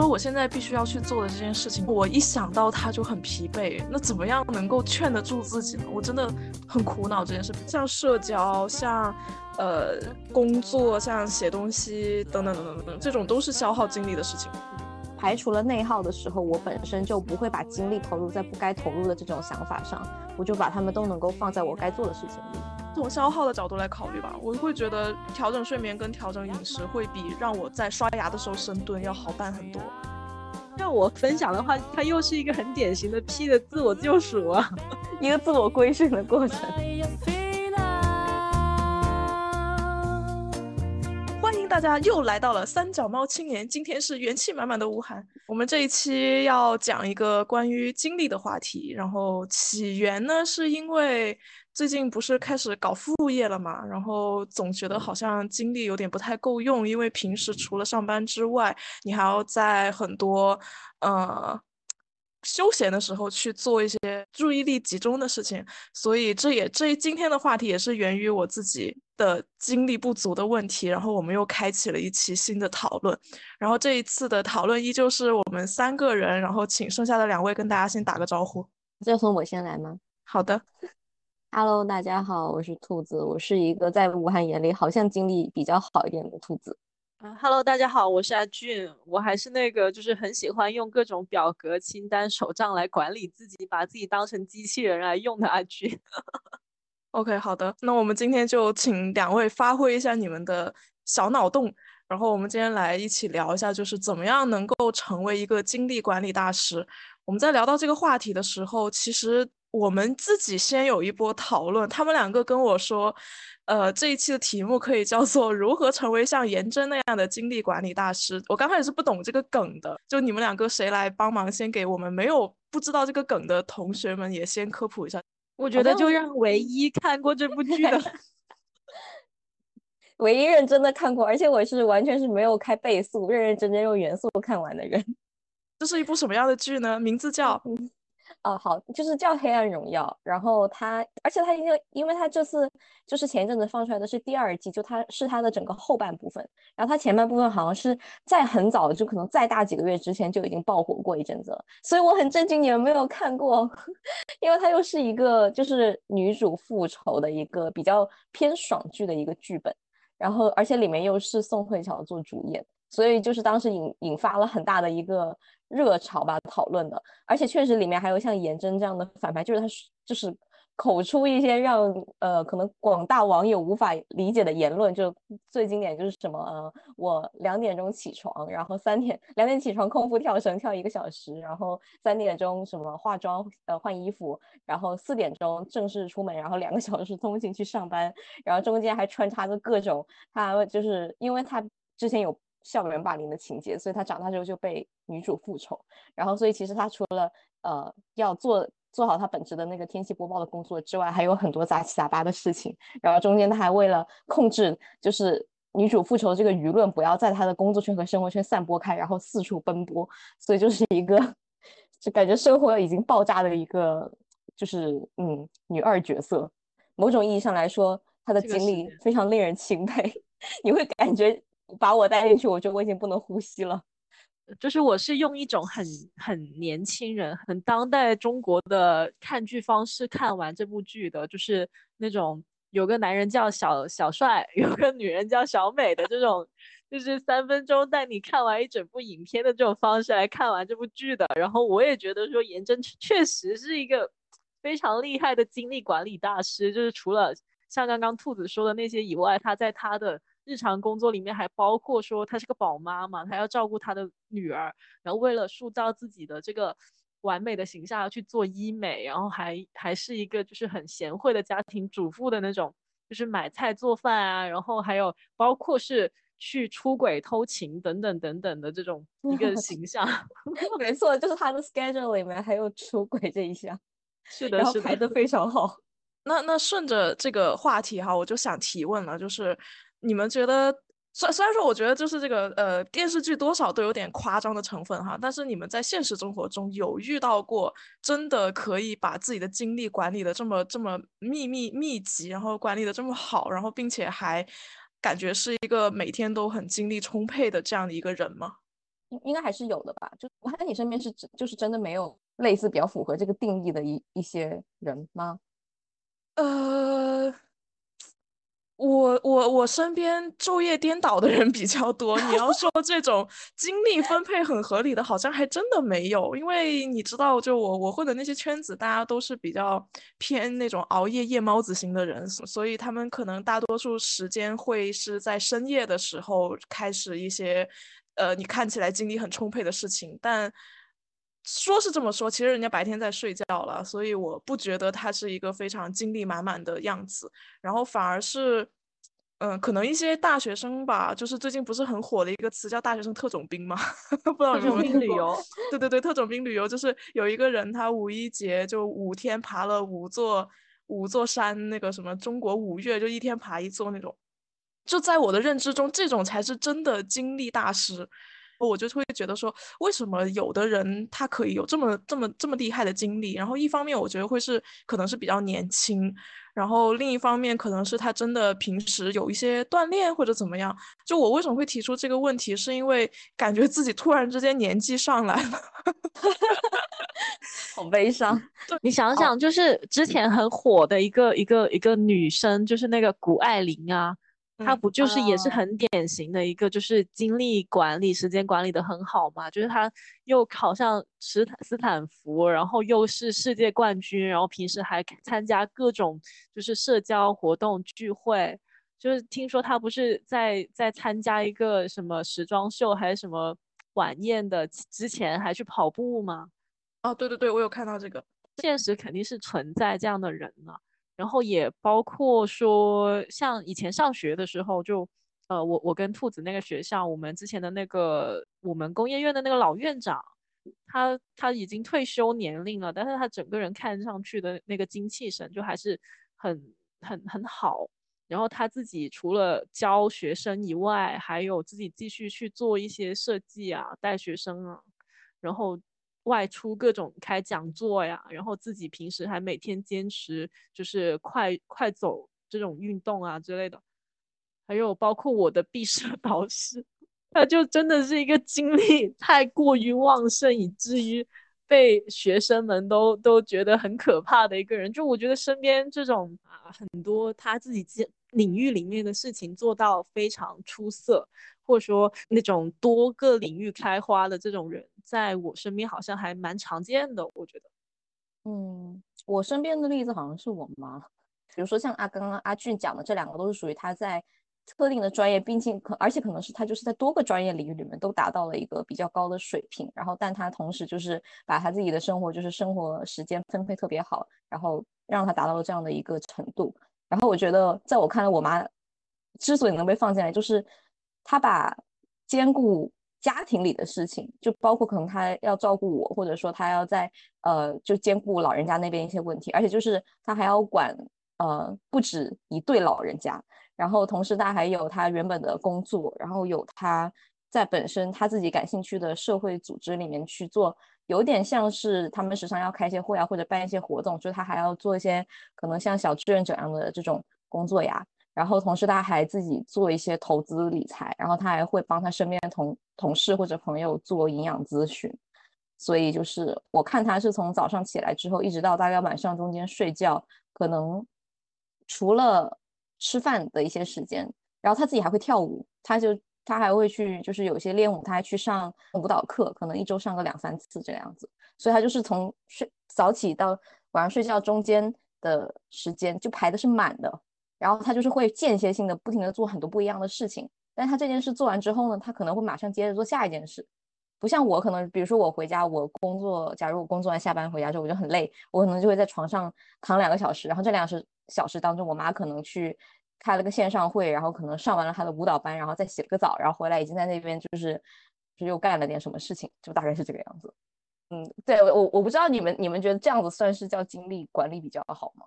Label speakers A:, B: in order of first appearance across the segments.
A: 说我现在必须要去做的这件事情，我一想到它就很疲惫。那怎么样能够劝得住自己呢？我真的很苦恼这件事。像社交，像呃工作，像写东西等等等等等等，这种都是消耗精力的事情。
B: 排除了内耗的时候，我本身就不会把精力投入在不该投入的这种想法上，我就把他们都能够放在我该做的事情里。
A: 从消耗的角度来考虑吧，我会觉得调整睡眠跟调整饮食会比让我在刷牙的时候深蹲要好办很多。
C: 让我分享的话，它又是一个很典型的 P 的自我救赎啊，
B: 一个自我规训的过程。
A: 欢迎大家又来到了三脚猫青年，今天是元气满满的吴涵。我们这一期要讲一个关于精力的话题，然后起源呢是因为最近不是开始搞副业了嘛，然后总觉得好像精力有点不太够用，因为平时除了上班之外，你还要在很多呃。休闲的时候去做一些注意力集中的事情，所以这也这今天的话题也是源于我自己的精力不足的问题。然后我们又开启了一期新的讨论。然后这一次的讨论依旧是我们三个人，然后请剩下的两位跟大家先打个招呼。
B: 这从我先来吗？
A: 好的
B: ，Hello，大家好，我是兔子，我是一个在武汉眼里好像精力比较好一点的兔子。
C: 嗯，Hello，大家好，我是阿俊，我还是那个就是很喜欢用各种表格、清单、手账来管理自己，把自己当成机器人来用的阿俊。
A: OK，好的，那我们今天就请两位发挥一下你们的小脑洞，然后我们今天来一起聊一下，就是怎么样能够成为一个精力管理大师。我们在聊到这个话题的时候，其实我们自己先有一波讨论，他们两个跟我说。呃，这一期的题目可以叫做“如何成为像颜真那样的精力管理大师”。我刚开始是不懂这个梗的，就你们两个谁来帮忙，先给我们没有不知道这个梗的同学们也先科普一下。
C: 我觉得就让唯一看过这部剧的
B: 唯一认真的看过，而且我是完全是没有开倍速，认认真真用原速看完的人。
A: 这是一部什么样的剧呢？名字叫。
B: 哦，好，就是叫《黑暗荣耀》，然后它，而且它因为，因为它这次就是前一阵子放出来的是第二季，就它是它的整个后半部分，然后它前半部分好像是在很早，就可能再大几个月之前就已经爆火过一阵子了，所以我很震惊你们没有看过，因为它又是一个就是女主复仇的一个比较偏爽剧的一个剧本，然后而且里面又是宋慧乔做主演。所以就是当时引引发了很大的一个热潮吧，讨论的，而且确实里面还有像颜真这样的反派，就是他就是口出一些让呃可能广大网友无法理解的言论，就最经典就是什么呃我两点钟起床，然后三点两点起床空腹跳绳跳一个小时，然后三点钟什么化妆呃换衣服，然后四点钟正式出门，然后两个小时通勤去上班，然后中间还穿插着各种他就是因为他之前有。校园霸凌的情节，所以他长大之后就被女主复仇，然后所以其实他除了呃要做做好他本职的那个天气播报的工作之外，还有很多杂七杂八的事情。然后中间他还为了控制就是女主复仇这个舆论，不要在他的工作圈和生活圈散播开，然后四处奔波，所以就是一个就感觉生活已经爆炸的一个就是嗯女二角色。某种意义上来说，她的经历非常令人钦佩，你会感觉。把我带进去，我觉得我已经不能呼吸了。
C: 就是我是用一种很很年轻人、很当代中国的看剧方式看完这部剧的，就是那种有个男人叫小小帅，有个女人叫小美的这种，就是三分钟带你看完一整部影片的这种方式来看完这部剧的。然后我也觉得说颜真确实是一个非常厉害的精力管理大师，就是除了像刚刚兔子说的那些以外，他在他的。日常工作里面还包括说，她是个宝妈嘛，她要照顾她的女儿，然后为了塑造自己的这个完美的形象，要去做医美，然后还还是一个就是很贤惠的家庭主妇的那种，就是买菜做饭啊，然后还有包括是去出轨偷情等等等等的这种一个 形象。
B: 没错，就是他的 schedule 里面还有出轨这一项，
C: 是的，是
B: 排的非常好。
A: 那那顺着这个话题哈，我就想提问了，就是。你们觉得，虽虽然说，我觉得就是这个呃电视剧多少都有点夸张的成分哈，但是你们在现实生活中有遇到过真的可以把自己的精力管理的这么这么密密密集，然后管理的这么好，然后并且还感觉是一个每天都很精力充沛的这样的一个人吗？
B: 应应该还是有的吧？就我看你身边是真就是真的没有类似比较符合这个定义的一一些人吗？
A: 呃。我我我身边昼夜颠倒的人比较多，你要说这种精力分配很合理的，好像还真的没有。因为你知道，就我我混的那些圈子，大家都是比较偏那种熬夜夜猫子型的人，所以他们可能大多数时间会是在深夜的时候开始一些，呃，你看起来精力很充沛的事情。但说是这么说，其实人家白天在睡觉了，所以我不觉得他是一个非常精力满满的样子。然后反而是，嗯，可能一些大学生吧，就是最近不是很火的一个词叫“大学生特种兵”吗？不知道有没有
C: 旅游？
A: 对对对，特种兵旅游就是有一个人他五一节就五天爬了五座五座山，那个什么中国五岳就一天爬一座那种。就在我的认知中，这种才是真的精力大师。我就会觉得说，为什么有的人他可以有这么这么这么厉害的经历？然后一方面我觉得会是可能是比较年轻，然后另一方面可能是他真的平时有一些锻炼或者怎么样。就我为什么会提出这个问题，是因为感觉自己突然之间年纪上来了，
B: 好悲伤。
C: 你想想，就是之前很火的一个一个一个女生，就是那个谷爱凌啊。他不就是也是很典型的一个，就是精力管理、时间管理的很好嘛？就是他又考上斯坦斯坦福，然后又是世界冠军，然后平时还参加各种就是社交活动聚会。就是听说他不是在在参加一个什么时装秀还是什么晚宴的之前还去跑步吗？
A: 哦，对对对，我有看到这个。
C: 现实肯定是存在这样的人呢。然后也包括说，像以前上学的时候，就呃，我我跟兔子那个学校，我们之前的那个我们工业院的那个老院长，他他已经退休年龄了，但是他整个人看上去的那个精气神就还是很很很好。然后他自己除了教学生以外，还有自己继续去做一些设计啊，带学生啊，然后。外出各种开讲座呀，然后自己平时还每天坚持就是快快走这种运动啊之类的，还有包括我的毕设 导师，他就真的是一个精力太过于旺盛，以至于被学生们都都觉得很可怕的一个人。就我觉得身边这种啊很多他自己领域里面的事情做到非常出色。或者说那种多个领域开花的这种人，在我身边好像还蛮常见的。我觉得，
B: 嗯，我身边的例子好像是我妈，比如说像阿刚刚阿俊讲的这两个，都是属于他在特定的专业，并且可而且可能是他就是在多个专业领域里面都达到了一个比较高的水平。然后，但他同时就是把他自己的生活就是生活时间分配特别好，然后让他达到了这样的一个程度。然后我觉得，在我看来，我妈之所以能被放进来，就是。他把兼顾家庭里的事情，就包括可能他要照顾我，或者说他要在呃，就兼顾老人家那边一些问题，而且就是他还要管呃不止一对老人家，然后同时他还有他原本的工作，然后有他在本身他自己感兴趣的社会组织里面去做，有点像是他们时常要开一些会啊，或者办一些活动，就是他还要做一些可能像小志愿者一样的这种工作呀。然后同时他还自己做一些投资理财，然后他还会帮他身边的同同事或者朋友做营养咨询，所以就是我看他是从早上起来之后一直到大概晚上中间睡觉，可能除了吃饭的一些时间，然后他自己还会跳舞，他就他还会去就是有些练舞，他还去上舞蹈课，可能一周上个两三次这样子，所以他就是从睡早起到晚上睡觉中间的时间就排的是满的。然后他就是会间歇性的不停的做很多不一样的事情，但他这件事做完之后呢，他可能会马上接着做下一件事，不像我可能，比如说我回家，我工作，假如我工作完下班回家之后我就很累，我可能就会在床上躺两个小时，然后这两小时小时当中，我妈可能去开了个线上会，然后可能上完了她的舞蹈班，然后再洗了个澡，然后回来已经在那边就是就又干了点什么事情，就大概是这个样子。嗯，对我我不知道你们你们觉得这样子算是叫精力管理比较好吗？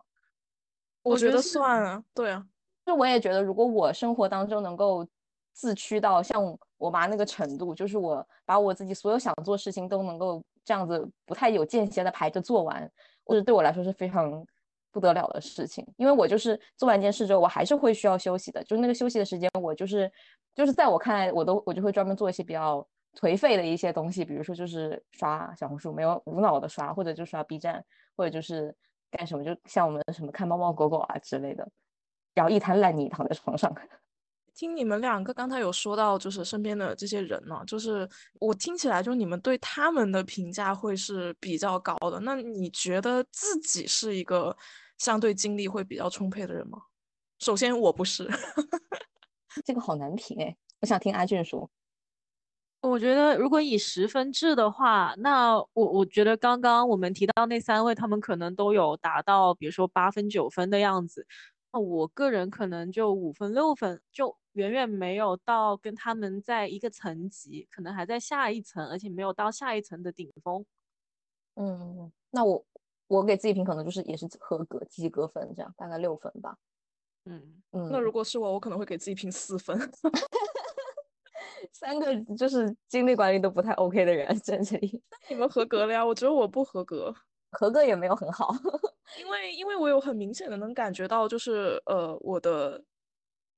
A: 我觉得算啊，对啊，
B: 就我也觉得，如果我生活当中能够自驱到像我妈那个程度，就是我把我自己所有想做事情都能够这样子不太有间歇的排着做完，或者对我来说是非常不得了的事情。因为我就是做完一件事之后，我还是会需要休息的，就是那个休息的时间，我就是就是在我看来，我都我就会专门做一些比较颓废的一些东西，比如说就是刷小红书，没有无脑的刷，或者就刷 B 站，或者就是干什么，就像我们什么看猫猫狗狗啊之类的，然后一滩烂泥躺在床上。
A: 听你们两个刚才有说到，就是身边的这些人呢，就是我听起来，就你们对他们的评价会是比较高的。那你觉得自己是一个相对精力会比较充沛的人吗？首先，我不是。
B: 这个好难评哎，我想听阿俊说。
C: 我觉得如果以十分制的话，那我我觉得刚刚我们提到那三位，他们可能都有达到，比如说八分、九分的样子。那我个人可能就五分、六分，就。远远没有到跟他们在一个层级，可能还在下一层，而且没有到下一层的顶峰。
B: 嗯，那我我给自己评可能就是也是合格及格分这样，大概六分吧。
C: 嗯
A: 嗯，那如果是我，我可能会给自己评四分。
B: 三个就是精力管理都不太 OK 的人在这里。
A: 那你们合格了呀？我觉得我不合格，
B: 合格也没有很好，
A: 因为因为我有很明显的能感觉到，就是呃我的。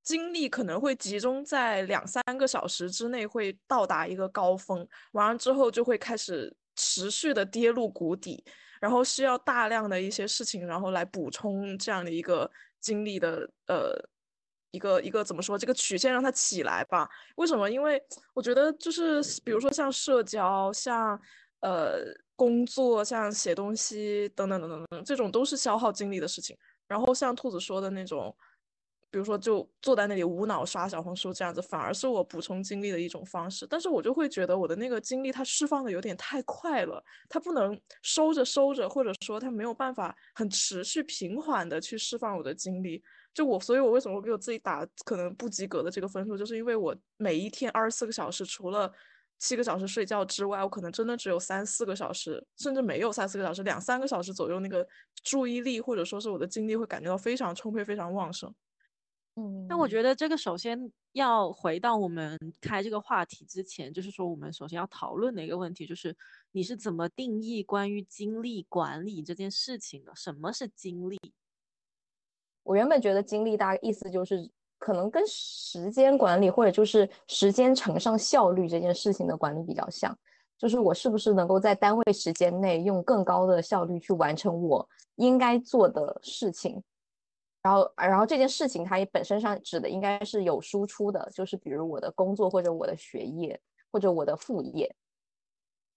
A: 精力可能会集中在两三个小时之内，会到达一个高峰，完了之后就会开始持续的跌入谷底，然后需要大量的一些事情，然后来补充这样的一个精力的呃一个一个怎么说这个曲线让它起来吧？为什么？因为我觉得就是比如说像社交、像呃工作、像写东西等等等等等，这种都是消耗精力的事情。然后像兔子说的那种。比如说，就坐在那里无脑刷小红书这样子，反而是我补充精力的一种方式。但是我就会觉得我的那个精力它释放的有点太快了，它不能收着收着，或者说它没有办法很持续平缓的去释放我的精力。就我，所以我为什么给我自己打可能不及格的这个分数，就是因为我每一天二十四个小时，除了七个小时睡觉之外，我可能真的只有三四个小时，甚至没有三四个小时，两三个小时左右，那个注意力或者说是我的精力会感觉到非常充沛、非常旺盛。
C: 嗯，那我觉得这个首先要回到我们开这个话题之前，就是说我们首先要讨论的一个问题，就是你是怎么定义关于精力管理这件事情的？什么是精力？
B: 我原本觉得精力大概意思就是可能跟时间管理或者就是时间乘上效率这件事情的管理比较像，就是我是不是能够在单位时间内用更高的效率去完成我应该做的事情。然后，然后这件事情它也本身上指的应该是有输出的，就是比如我的工作或者我的学业或者我的副业，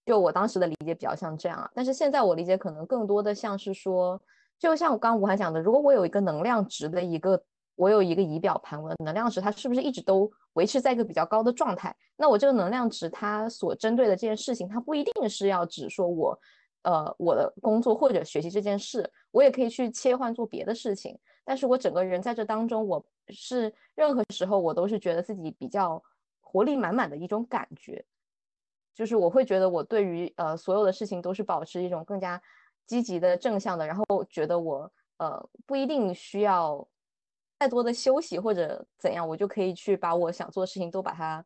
B: 就我当时的理解比较像这样啊。但是现在我理解可能更多的像是说，就像我刚刚吴涵讲的，如果我有一个能量值的一个，我有一个仪表盘，我的能量值它是不是一直都维持在一个比较高的状态？那我这个能量值它所针对的这件事情，它不一定是要指说我，呃，我的工作或者学习这件事，我也可以去切换做别的事情。但是我整个人在这当中，我是任何时候我都是觉得自己比较活力满满的一种感觉，就是我会觉得我对于呃所有的事情都是保持一种更加积极的正向的，然后觉得我呃不一定需要太多的休息或者怎样，我就可以去把我想做的事情都把它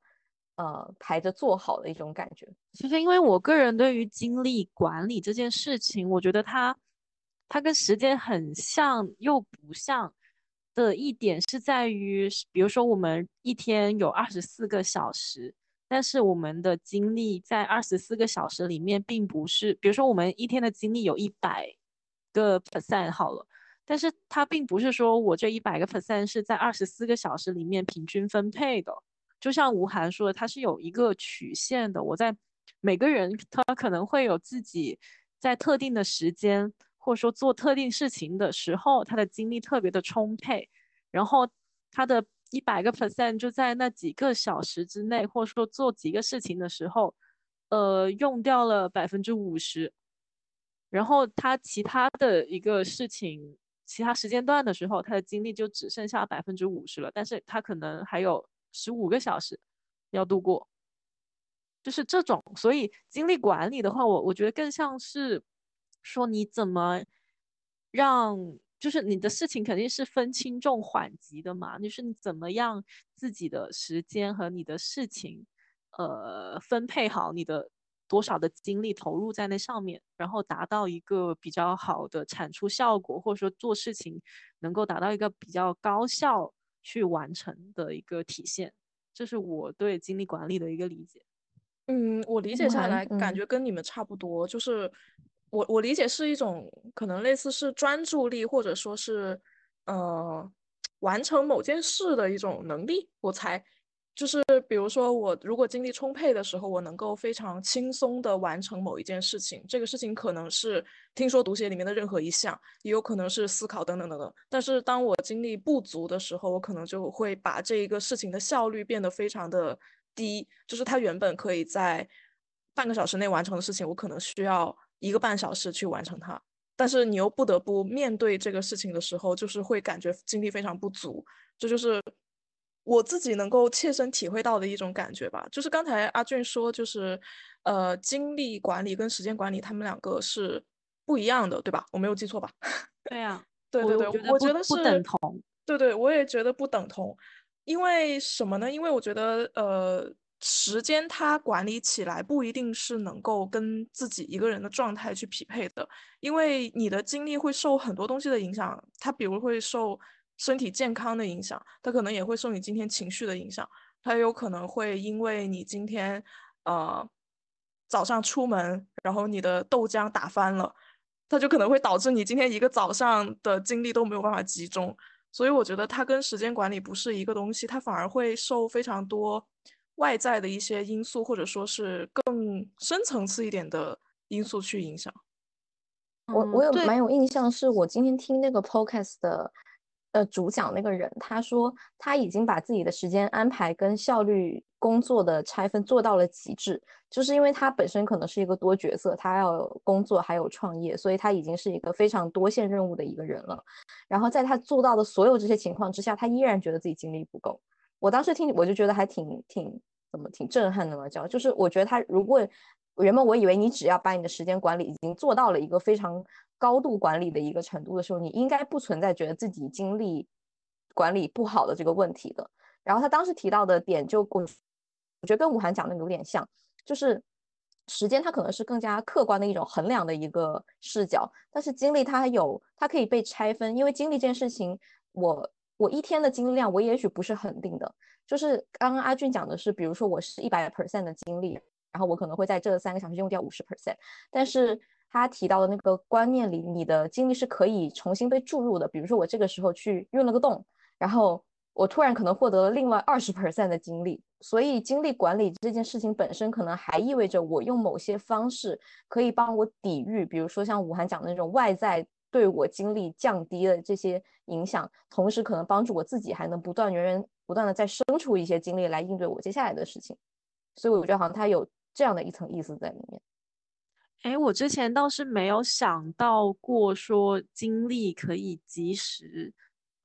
B: 呃排着做好的一种感觉。
C: 其实因为我个人对于精力管理这件事情，我觉得它。它跟时间很像又不像的一点是在于，比如说我们一天有二十四个小时，但是我们的精力在二十四个小时里面并不是，比如说我们一天的精力有一百个 percent 好了，但是它并不是说我这一百个 percent 是在二十四个小时里面平均分配的，就像吴涵说的，它是有一个曲线的。我在每个人他可能会有自己在特定的时间。或者说做特定事情的时候，他的精力特别的充沛，然后他的一百个 percent 就在那几个小时之内，或者说做几个事情的时候，呃，用掉了百分之五十，然后他其他的一个事情，其他时间段的时候，他的精力就只剩下百分之五十了，但是他可能还有十五个小时要度过，就是这种，所以精力管理的话，我我觉得更像是。说你怎么让，就是你的事情肯定是分轻重缓急的嘛，就是你怎么样自己的时间和你的事情，呃，分配好你的多少的精力投入在那上面，然后达到一个比较好的产出效果，或者说做事情能够达到一个比较高效去完成的一个体现，这是我对精力管理的一个理解。
A: 嗯，我理解下来感觉跟你们差不多，就是我我理解是一种可能类似是专注力，或者说是呃完成某件事的一种能力，我才。就是比如说，我如果精力充沛的时候，我能够非常轻松的完成某一件事情。这个事情可能是听说读写里面的任何一项，也有可能是思考等等等等。但是当我精力不足的时候，我可能就会把这一个事情的效率变得非常的低。就是它原本可以在半个小时内完成的事情，我可能需要一个半小时去完成它。但是你又不得不面对这个事情的时候，就是会感觉精力非常不足。这就是。我自己能够切身体会到的一种感觉吧，就是刚才阿俊说，就是，呃，精力管理跟时间管理，他们两个是不一样的，对吧？我没有记错吧？
C: 对呀，
A: 对对对，我觉得是
C: 不等同。
A: 对对，我也觉得不等同，因为什么呢？因为我觉得，呃，时间它管理起来不一定是能够跟自己一个人的状态去匹配的，因为你的精力会受很多东西的影响，它比如会受。身体健康的影响，它可能也会受你今天情绪的影响，它有可能会因为你今天呃早上出门，然后你的豆浆打翻了，它就可能会导致你今天一个早上的精力都没有办法集中。所以我觉得它跟时间管理不是一个东西，它反而会受非常多外在的一些因素，或者说是更深层次一点的因素去影响。
B: 我我有蛮有印象，是我今天听那个 podcast 的。呃，主讲那个人他说他已经把自己的时间安排跟效率工作的拆分做到了极致，就是因为他本身可能是一个多角色，他要工作还有创业，所以他已经是一个非常多线任务的一个人了。然后在他做到的所有这些情况之下，他依然觉得自己精力不够。我当时听我就觉得还挺挺怎么挺震撼的嘛，叫就是我觉得他如果原本我以为你只要把你的时间管理已经做到了一个非常。高度管理的一个程度的时候，你应该不存在觉得自己精力管理不好的这个问题的。然后他当时提到的点，就我我觉得跟武涵讲的有点像，就是时间它可能是更加客观的一种衡量的一个视角，但是精力它有它可以被拆分，因为精力这件事情，我我一天的精力量我也许不是很定的。就是刚刚阿俊讲的是，比如说我是一百 percent 的精力，然后我可能会在这三个小时用掉五十 percent，但是。他提到的那个观念里，你的精力是可以重新被注入的。比如说，我这个时候去运了个动，然后我突然可能获得了另外二十 percent 的精力。所以，精力管理这件事情本身，可能还意味着我用某些方式可以帮我抵御，比如说像武汉讲的那种外在对我精力降低的这些影响，同时可能帮助我自己还能不断源源不断的再生出一些精力来应对我接下来的事情。所以，我觉得好像它有这样的一层意思在里面。
C: 哎，我之前倒是没有想到过说精力可以及时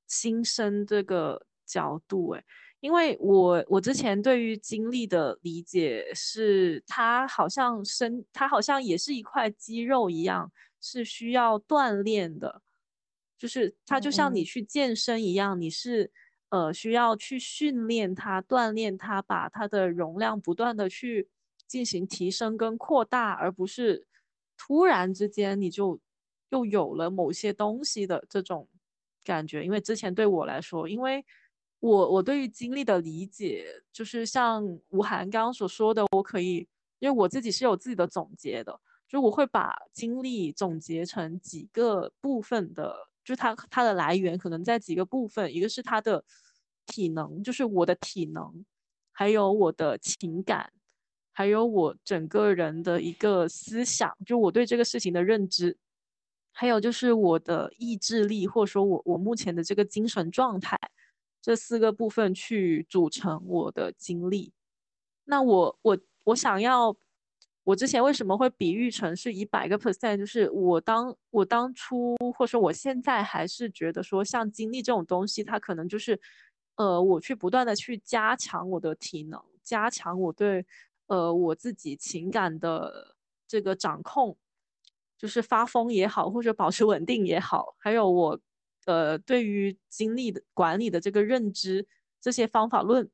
C: 新生这个角度，哎，因为我我之前对于精力的理解是，它好像生，它好像也是一块肌肉一样，是需要锻炼的，就是它就像你去健身一样，你是呃需要去训练它，锻炼它，把它的容量不断的去进行提升跟扩大，而不是。突然之间，你就又有了某些东西的这种感觉。因为之前对我来说，因为我我对于经历的理解，就是像吴涵刚刚所说的，我可以，因为我自己是有自己的总结的，就我会把精力总结成几个部分的，就它它的来源可能在几个部分，一个是它的体能，就是我的体能，还有我的情感。还有我整个人的一个思想，就我对这个事情的认知，还有就是我的意志力，或者说我我目前的这个精神状态，这四个部分去组成我的经历。那我我我想要，我之前为什么会比喻成是一百个 percent？就是我当我当初，或者说我现在还是觉得说，像经历这种东西，它可能就是，呃，我去不断的去加强我的体能，加强我对。呃，我自己情感的这个掌控，就是发疯也好，或者保持稳定也好，还有我呃对于精力的管理的这个认知，这些方法论，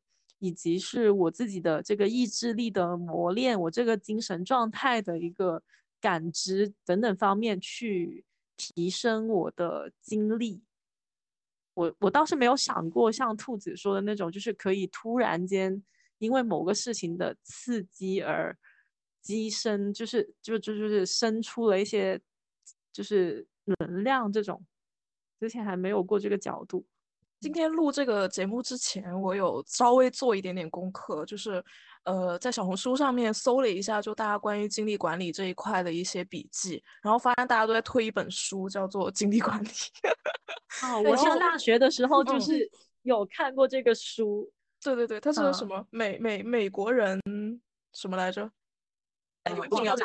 C: 以及是我自己的这个意志力的磨练，我这个精神状态的一个感知等等方面去提升我的精力。我我倒是没有想过像兔子说的那种，就是可以突然间。因为某个事情的刺激而激生，就是就就就是生出了一些就是能量这种，之前还没有过这个角度。
A: 今天录这个节目之前，我有稍微做一点点功课，就是呃，在小红书上面搜了一下，就大家关于精力管理这一块的一些笔记，然后发现大家都在推一本书，叫做《精力管理》。
C: 哦，我上大学的时候就是有看过这个书。
A: 对对对，它是什么美美美国人什么来着？
C: 蓝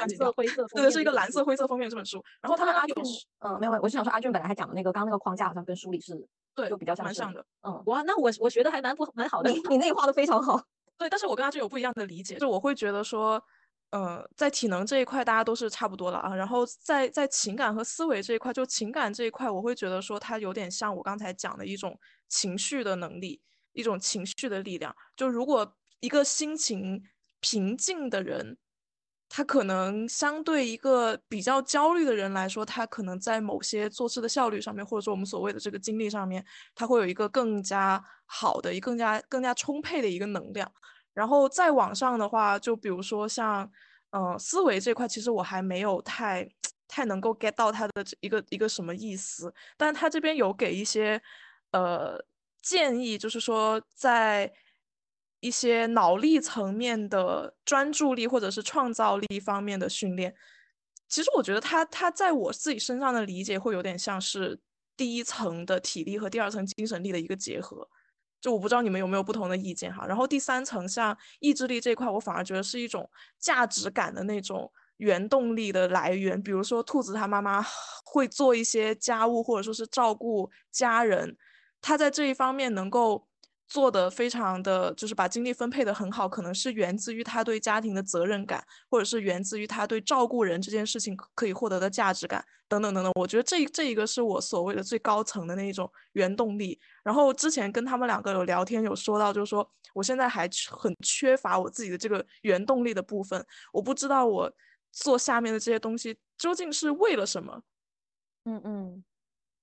C: 色灰色，
A: 对，是一个蓝色灰色封面这本书。然后他们阿俊，
B: 嗯，没有，我是想说阿俊本来还讲的那个刚刚那个框架好像跟书里是。
A: 对，
B: 就比较
A: 蛮像的。
B: 嗯，
C: 哇，那我我学的还蛮不蛮好的。
B: 你你那个画的非常好。
A: 对，但是我跟他就有不一样的理解，就我会觉得说，呃，在体能这一块大家都是差不多了啊。然后在在情感和思维这一块，就情感这一块，我会觉得说它有点像我刚才讲的一种情绪的能力，一种情绪的力量。就如果一个心情平静的人。他可能相对一个比较焦虑的人来说，他可能在某些做事的效率上面，或者说我们所谓的这个精力上面，他会有一个更加好的、一更加更加充沛的一个能量。然后再往上的话，就比如说像，呃，思维这块，其实我还没有太太能够 get 到他的一个一个什么意思。但他这边有给一些呃建议，就是说在。一些脑力层面的专注力或者是创造力方面的训练，其实我觉得他他在我自己身上的理解会有点像是第一层的体力和第二层精神力的一个结合。就我不知道你们有没有不同的意见哈。然后第三层像意志力这块，我反而觉得是一种价值感的那种原动力的来源。比如说兔子他妈妈会做一些家务或者说是照顾家人，他在这一方面能够。做的非常的就是把精力分配的很好，可能是源自于他对家庭的责任感，或者是源自于他对照顾人这件事情可以获得的价值感等等等等。我觉得这这一个是我所谓的最高层的那一种原动力。然后之前跟他们两个有聊天，有说到就是说，我现在还很缺乏我自己的这个原动力的部分，我不知道我做下面的这些东西究竟是为了什么。
B: 嗯嗯，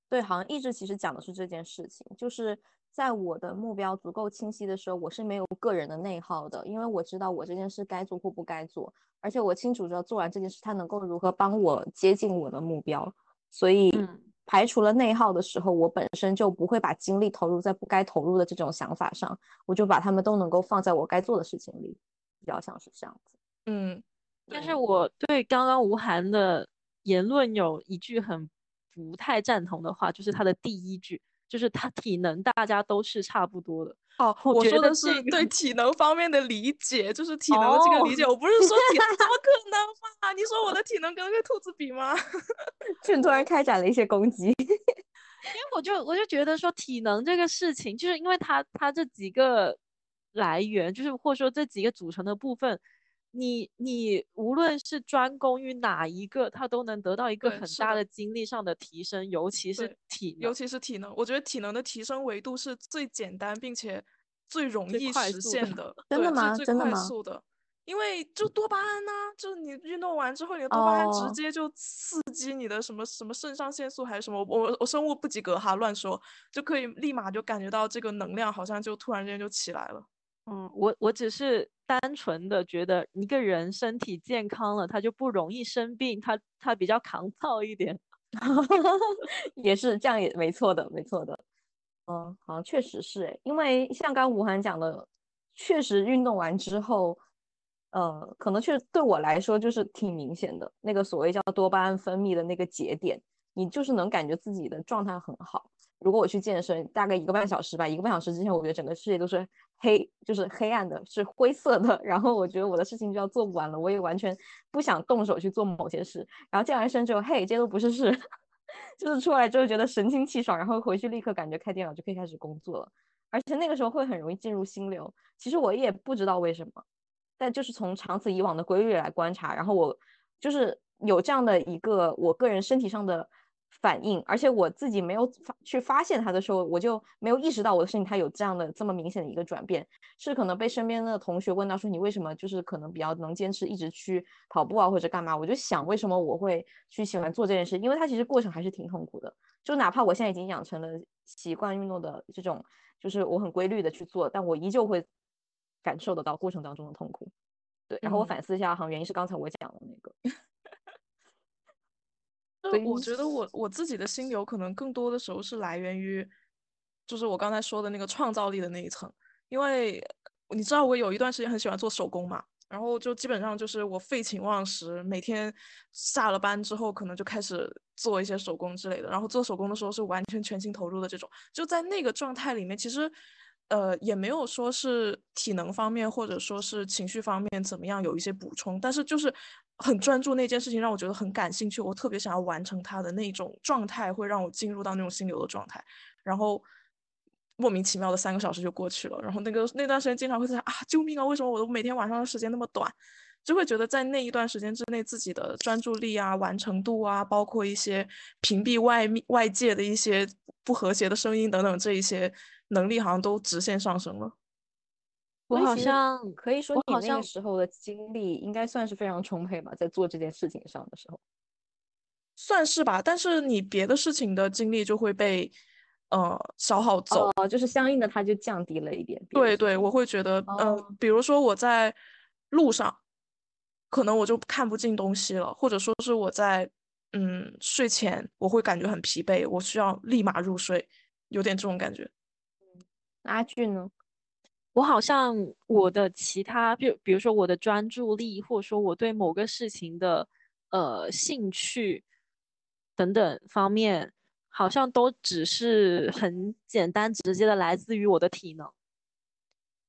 B: 对，好像一直其实讲的是这件事情，就是。在我的目标足够清晰的时候，我是没有个人的内耗的，因为我知道我这件事该做或不该做，而且我清楚知道做完这件事，它能够如何帮我接近我的目标。所以排除了内耗的时候，我本身就不会把精力投入在不该投入的这种想法上，我就把他们都能够放在我该做的事情里，比较像是这样子。
A: 嗯，
C: 但是我对刚刚吴涵的言论有一句很不太赞同的话，就是他的第一句。就是他体能，大家都是差不多的。
A: 哦，我说的是对 体能方面的理解，就是体能的这个理解。我不是说 体能，怎么可能嘛？你说我的体能跟个兔子比吗？
B: 却突然开展了一些攻击，因
C: 为我就我就觉得说体能这个事情，就是因为它它这几个来源，就是或者说这几个组成的部分。你你无论是专攻于哪一个，他都能得到一个很大的精力上的提升，尤其是体，
A: 尤其是体能。我觉得体能的提升维度是最简单并且最容易实现的，
B: 真的吗？
A: 真的吗？速的，因为就多巴胺呢，就是你运动完之后，你的多巴胺直接就刺激你的什么什么肾上腺素还是什么，我我生物不及格哈，乱说，就可以立马就感觉到这个能量好像就突然间就起来了。
C: 嗯，我我只是单纯的觉得一个人身体健康了，他就不容易生病，他他比较抗造一点，
B: 也是这样也没错的，没错的。嗯，好像确实是诶，因为像刚吴涵讲的，确实运动完之后，呃，可能确实对我来说就是挺明显的，那个所谓叫多巴胺分泌的那个节点，你就是能感觉自己的状态很好。如果我去健身，大概一个半小时吧，一个半小时之前，我觉得整个世界都是黑，就是黑暗的，是灰色的。然后我觉得我的事情就要做不完了，我也完全不想动手去做某些事。然后健完身之后，嘿，这些都不是事，就是出来之后觉得神清气爽，然后回去立刻感觉开电脑就可以开始工作了。而且那个时候会很容易进入心流。其实我也不知道为什么，但就是从长此以往的规律来观察，然后我就是有这样的一个我个人身体上的。反应，而且我自己没有发去发现它的时候，我就没有意识到我的身体它有这样的这么明显的一个转变，是可能被身边的同学问到说你为什么就是可能比较能坚持一直去跑步啊或者干嘛，我就想为什么我会去喜欢做这件事，因为它其实过程还是挺痛苦的，就哪怕我现在已经养成了习惯运动的这种，就是我很规律的去做，但我依旧会感受得到过程当中的痛苦。对，然后我
A: 嗯
B: 反思一下，好像原因是刚才我讲的那个。
A: 我觉得我我自己的心流可能更多的时候是来源于，就是我刚才说的那个创造力的那一层，因为你知道我有一段时间很喜欢做手工嘛，然后就基本上就是我废寝忘食，每天下了班之后可能就开始做一些手工之类的，然后做手工的时候是完全全心投入的这种，就在那个状态里面，其实。呃，也没有说是体能方面或者说是情绪方面怎么样有一些补充，但是就是很专注那件事情，让我觉得很感兴趣，我特别想要完成它的那种状态，会让我进入到那种心流的状态，然后莫名其妙的三个小时就过去了，然后那个那段时间经常会在想啊，救命啊，为什么我的每天晚上的时间那么短？就会觉得在那一段时间之内，自己的专注力啊、完成度啊，包括一些屏蔽外面外界的一些不和谐的声音等等，这一些能力好像都直线上升了。
C: 我好像
B: 可以说你那时候的精力应该算是非常充沛吧，在做这件事情上的时候。
A: 算是吧，但是你别的事情的精力就会被呃消耗走。
B: 哦，就是相应的它就降低了一点。
A: 对对，我会觉得，呃
B: 哦，
A: 比如说我在路上，可能我就看不进东西了，或者说是我在嗯睡前，我会感觉很疲惫，我需要立马入睡，有点这种感觉。
B: 阿俊呢？
C: 我好像我的其他，比比如说我的专注力，或者说我对某个事情的呃兴趣等等方面，好像都只是很简单直接的来自于我的体能。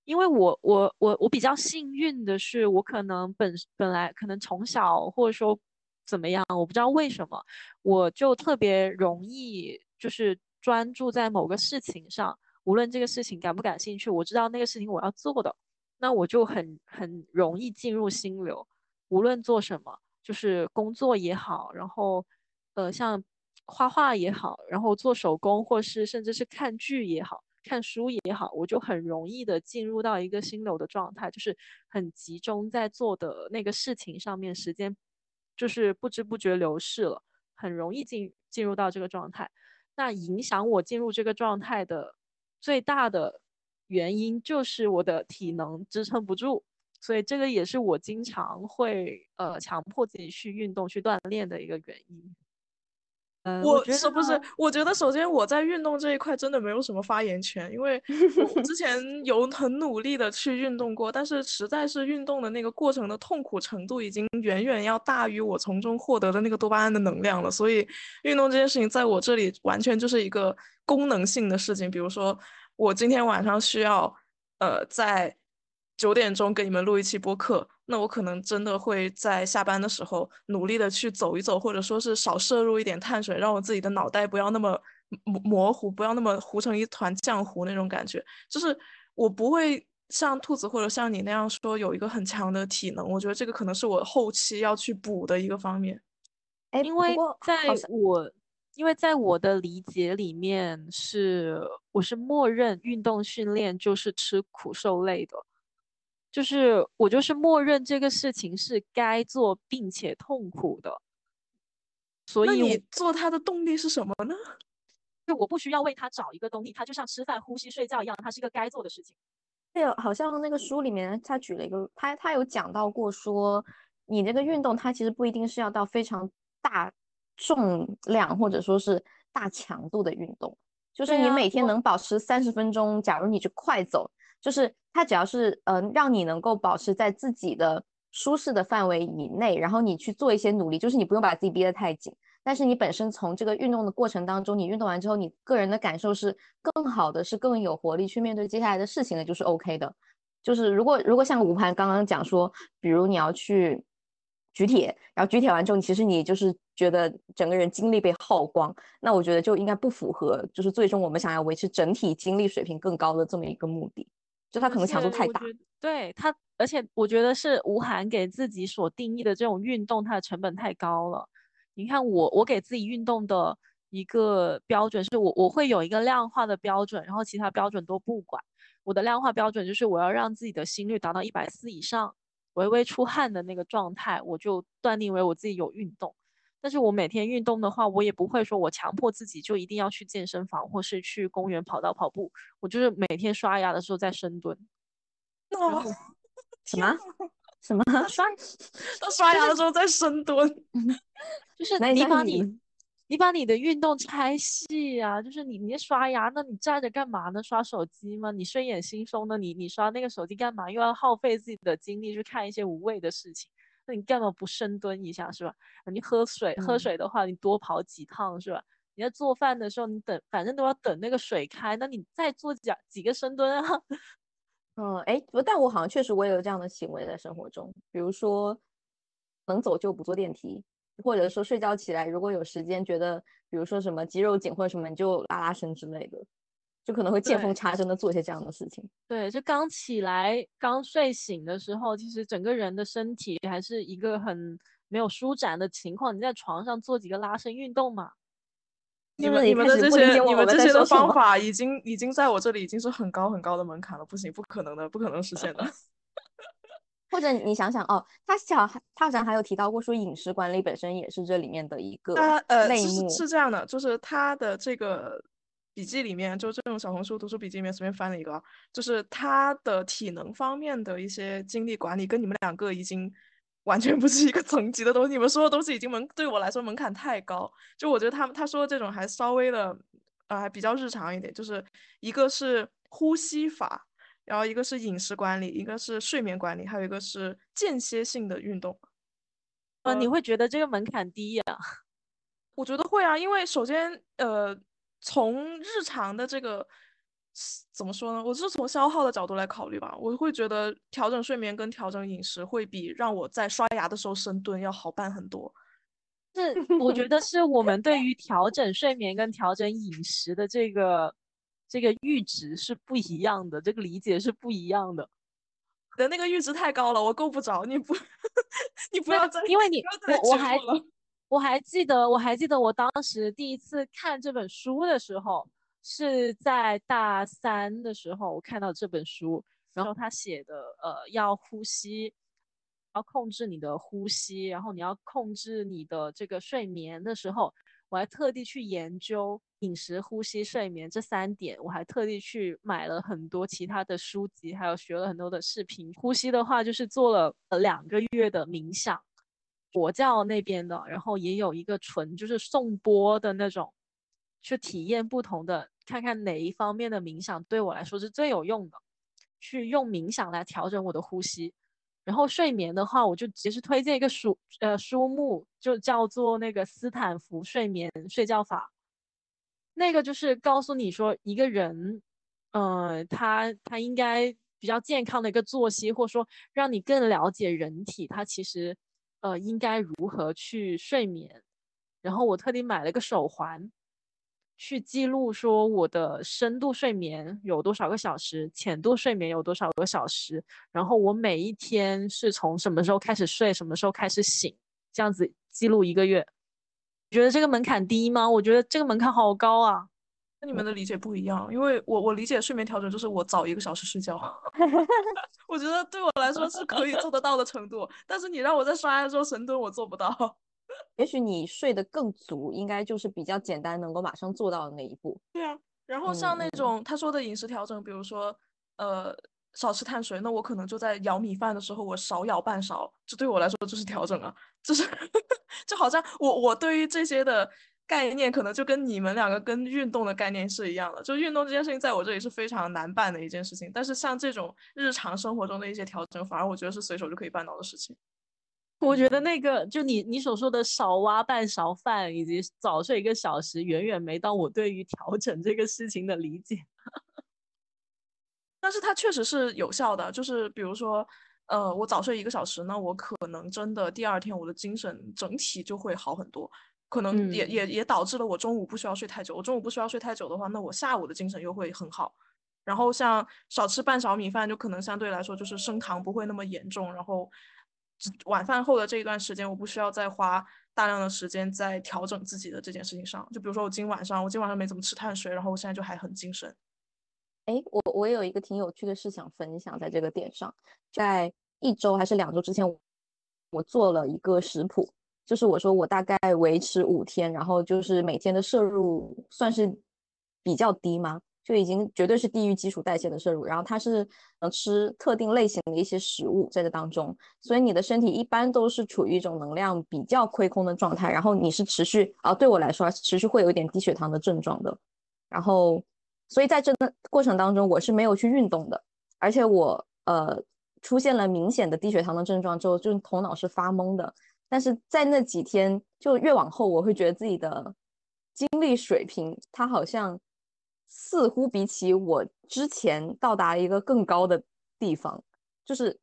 C: 因为我我我我比较幸运的是，我可能本本来可能从小或者说怎么样，我不知道为什么，我就特别容易就是专注在某个事情上。无论这个事情感不感兴趣，我知道那个事情我要做的，那我就很很容易进入心流。无论做什么，就是工作也好，然后呃像画画也好，然后做手工，或是甚至是看剧也好，看书也好，我就很容易的进入到一个心流的状态，就是很集中在做的那个事情上面，时间就是不知不觉流逝了，很容易进进入到这个状态。那影响我进入这个状态的。最大的原因就是我的体能支撑不住，所以这个也是我经常会呃强迫自己去运动、去锻炼的一个原因。呃，
A: 我是不是？我觉得首先我在运动这一块真的没有什么发言权，因为我之前 有很努力的去运动过，但是实在是运动的那个过程的痛苦程度已经远远要大于我从中获得的那个多巴胺的能量了，所以运动这件事情在我这里完全就是一个功能性的事情。比如说，我今天晚上需要呃在九点钟给你们录一期播客。那我可能真的会在下班的时候努力的去走一走，或者说是少摄入一点碳水，让我自己的脑袋不要那么模模糊，不要那么糊成一团浆糊那种感觉。就是我不会像兔子或者像你那样说有一个很强的体能，我觉得这个可能是我后期要去补的一个方面。
B: 哎，
C: 因为在我因为在我的理解里面是我是默认运动训练就是吃苦受累的。就是我就是默认这个事情是该做并且痛苦的，所以
A: 你做它的动力是什么呢？
C: 就我不需要为它找一个动力，它就像吃饭、呼吸、睡觉一样，它是一个该做的事情。
B: 对，好像那个书里面他举了一个，他他有讲到过说，你这个运动它其实不一定是要到非常大重量或者说是大强度的运动，就是你每天能保持三十分钟，假如你去快走。就是它只要是呃让你能够保持在自己的舒适的范围以内，然后你去做一些努力，就是你不用把自己逼得太紧，但是你本身从这个运动的过程当中，你运动完之后，你个人的感受是更好的，是更有活力去面对接下来的事情的，就是 OK 的。就是如果如果像吴盘刚刚讲说，比如你要去举铁，然后举铁完之后，其实你就是觉得整个人精力被耗光，那我觉得就应该不符合，就是最终我们想要维持整体精力水平更高的这么一个目的。就他可能强度太大，
C: 对他，而且我觉得是吴涵给自己所定义的这种运动，它的成本太高了。你看我，我给自己运动的一个标准是我我会有一个量化的标准，然后其他标准都不管。我的量化标准就是我要让自己的心率达到一百四以上，微微出汗的那个状态，我就断定为我自己有运动。但是我每天运动的话，我也不会说我强迫自己就一定要去健身房或是去公园跑道跑步，我就是每天刷牙的时候在深蹲。
A: 哦，
B: 什么什么
C: 刷
A: 他刷牙的时候在深蹲，
C: 就是你把你
B: 你
C: 你把你的运动拆细啊，就是你你刷牙，那你站着干嘛呢？刷手机吗？你睡眼惺忪的，你你刷那个手机干嘛？又要耗费自己的精力去看一些无谓的事情，那你干嘛不深蹲一下是吧？你喝水喝
B: 嗯
C: 水的话，你多跑几趟是吧？你在做饭的时候，你等反正都要等那个水开，那你再做几几个深蹲啊？
B: 嗯，哎，不，但我好像确实我也有这样的行为在生活中，比如说能走就不坐电梯，或者说睡觉起来如果有时间，觉得比如说什么肌肉紧或者什么，你就拉拉伸之类的，就可能会见缝插针的做一些这样的事情。
C: 对，就刚起来、刚睡醒的时候，其实整个人的身体还是一个很没有舒展的情况。你在床上做几个拉伸运动嘛？
A: 你们你们的这些你们这些的方法 已经已经在我这里已经是很高很高的门槛了，不行，不可能的，不可能实现的。
B: 或者你想想哦，他小他好像还有提到过说饮食管理本身也是这里面的一个
A: 他呃
B: 类
A: 是
B: 目。
A: 是这样的，就是他的这个笔记里面，就这种小红书读书笔记里面随便翻了一个啊，就是他的体能方面的一些精力管理，跟你们两个已经完全不是一个层级的东西。你们说的东西已经门对我来说门槛太高，就我觉得他们他说的这种还稍微的呃还比较日常一点，就是一个是呼吸法。然后一个是饮食管理，一个是睡眠管理，还有一个是间歇性的运动。
C: 呃，你
A: 呃
C: 会觉得这个门槛低呀、
A: 我觉得会啊，因为首先，呃，从日常的这个怎么说呢？我是从消耗的角度来考虑吧，我会觉得调整睡眠跟调整饮食会比让我在刷牙的时候深蹲要好办很多。
C: 是我觉得是我们对于调整睡眠跟调整饮食的这个这个阈值是不一样的，这个理解是不一样的。
A: 你的那个阈值太高了，我够不着，你不，你不要再，
C: 因为你我我还
A: 指我。
C: 还记得，我还记得我当时第一次看这本书的时候，是在大三的时候，我看到这本书，然后他写的呃要呼吸，要控制你的呼吸，然后你要控制你的这个睡眠的时候，我还特地去研究饮食、呼吸、睡眠这三点，我还特地去买了很多其他的书籍，还有学了很多的视频。呼吸的话，就是做了两个月的冥想。佛教那边的，然后也有一个纯就是颂钵的那种，去体验不同的，看看哪一方面的冥想对我来说是最有用的，去用冥想来调整我的呼吸。然后睡眠的话，我就其实推荐一个书，呃，书目就叫做那个斯坦福睡眠睡觉法。那个就是告诉你说一个人，呃，他他应该比较健康的一个作息，或者说让你更了解人体，他其实呃应该如何去睡眠。然后我特地买了个手环，去记录说我的深度睡眠有多少个小时，浅度睡眠有多少个小时，然后我每一天是从什么时候开始睡，什么时候开始醒，这样子记录一个月。你觉得这个门槛低吗？我觉得这个门槛好高啊。
A: 跟你们的理解不一样，因为我我理解睡眠调整就是我早一个小时睡觉，我觉得对我来说是可以做得到的程度，但是你让我在刷牙的时候深蹲，我做不到。
B: 也许你睡得更足，应该就是比较简单，能够马上做到的那一步。
A: 对啊，然后像那种他说的饮食调整，比如说呃少吃碳水，那我可能就在舀米饭的时候我少舀半勺，这对我来说就是调整啊，就是 就好像我我对于这些的概念，可能就跟你们两个跟运动的概念是一样的，就运动这件事情在我这里是非常难办的一件事情，但是像这种日常生活中的一些调整，反而我觉得是随手就可以办到的事情。
C: 我觉得那个就你你所说的少挖半勺饭，以及早睡一个小时，远远没到我对于调整这个事情的理解。
A: 但是它确实是有效的，就是比如说，呃，我早睡一个小时，那我可能真的第二天我的精神整体就会好很多，可能也、
C: 嗯
A: 也也导致了我中午不需要睡太久。我中午不需要睡太久的话，那我下午的精神又会很好。然后像少吃半勺米饭，就可能相对来说就是升糖不会那么严重。然后只晚饭后的这一段时间，我不需要再花大量的时间在调整自己的这件事情上。就比如说我今晚上，我今晚上没怎么吃碳水，然后我现在就还很精神。
B: 哎，我我也有一个挺有趣的事想分享，在这个点上，在一周还是两周之前，我做了一个食谱，就是我说我大概维持五天，然后就是每天的摄入算是比较低吗？就已经绝对是低于基础代谢的摄入。然后它是能吃特定类型的一些食物在这当中，所以你的身体一般都是处于一种能量比较亏空的状态。然后你是持续啊，对我来说持续会有一点低血糖的症状的。然后，所以在这个过程当中，我是没有去运动的，而且我呃出现了明显的低血糖的症状之后，就头脑是发懵的。但是在那几天，就越往后，我会觉得自己的精力水平，它好像似乎比起我之前到达一个更高的地方，就是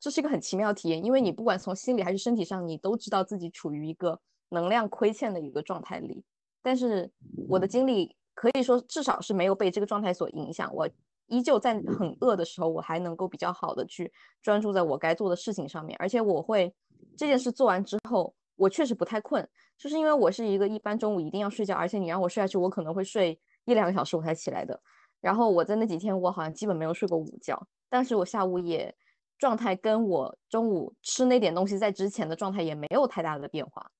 B: 这是一个很奇妙体验，因为你不管从心理还是身体上，你都知道自己处于一个能量亏欠的一个状态里，但是我的精力。可以说，至少是没有被这个状态所影响。我依旧在很饿的时候，我还能够比较好的去专注在我该做的事情上面。而且我会这件事做完之后，我确实不太困，就是因为我是一个一般中午一定要睡觉，而且你让我睡下去，我可能会睡一两个小时我才起来的。然后我在那几天，我好像基本没有睡过午觉，但是我下午也状态跟我中午吃那点东西在之前的状态也没有太大的变化。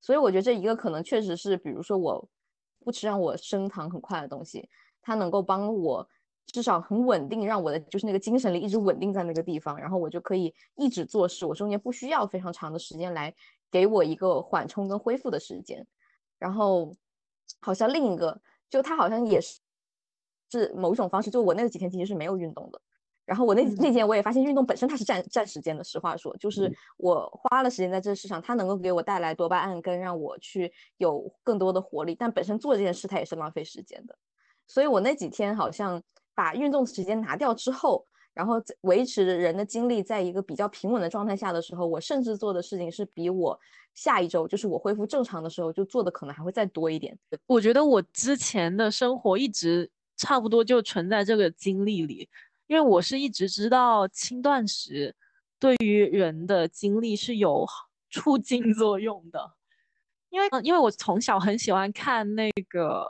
B: 所以我觉得这一个可能确实是，比如说我。不吃让我升糖很快的东西，它能够帮我至少很稳定，让我的就是那个精神力一直稳定在那个地方，然后我就可以一直做事。我中间不需要非常长的时间来给我一个缓冲跟恢复的时间。然后好像另一个，就他好像也是是某种方式，就我那几天其实是没有运动的。然后我那那天我也发现运动本身它是占占时间的。实话说，就是我花了时间在这事上，它能够给我带来多巴胺，跟让我去有更多的活力。但本身做这件事它也是浪费时间的。所以我那几天好像把运动时间拿掉之后，然后维持人的精力在一个比较平稳的状态下的时候，我甚至做的事情是比我下一周就是我恢复正常的时候就做的可能还会再多一点。
C: 我觉得我之前的生活一直差不多就存在这个经历里。因为我是一直知道轻断食对于人的精力是有促进作用的，因为因为我从小很喜欢看那个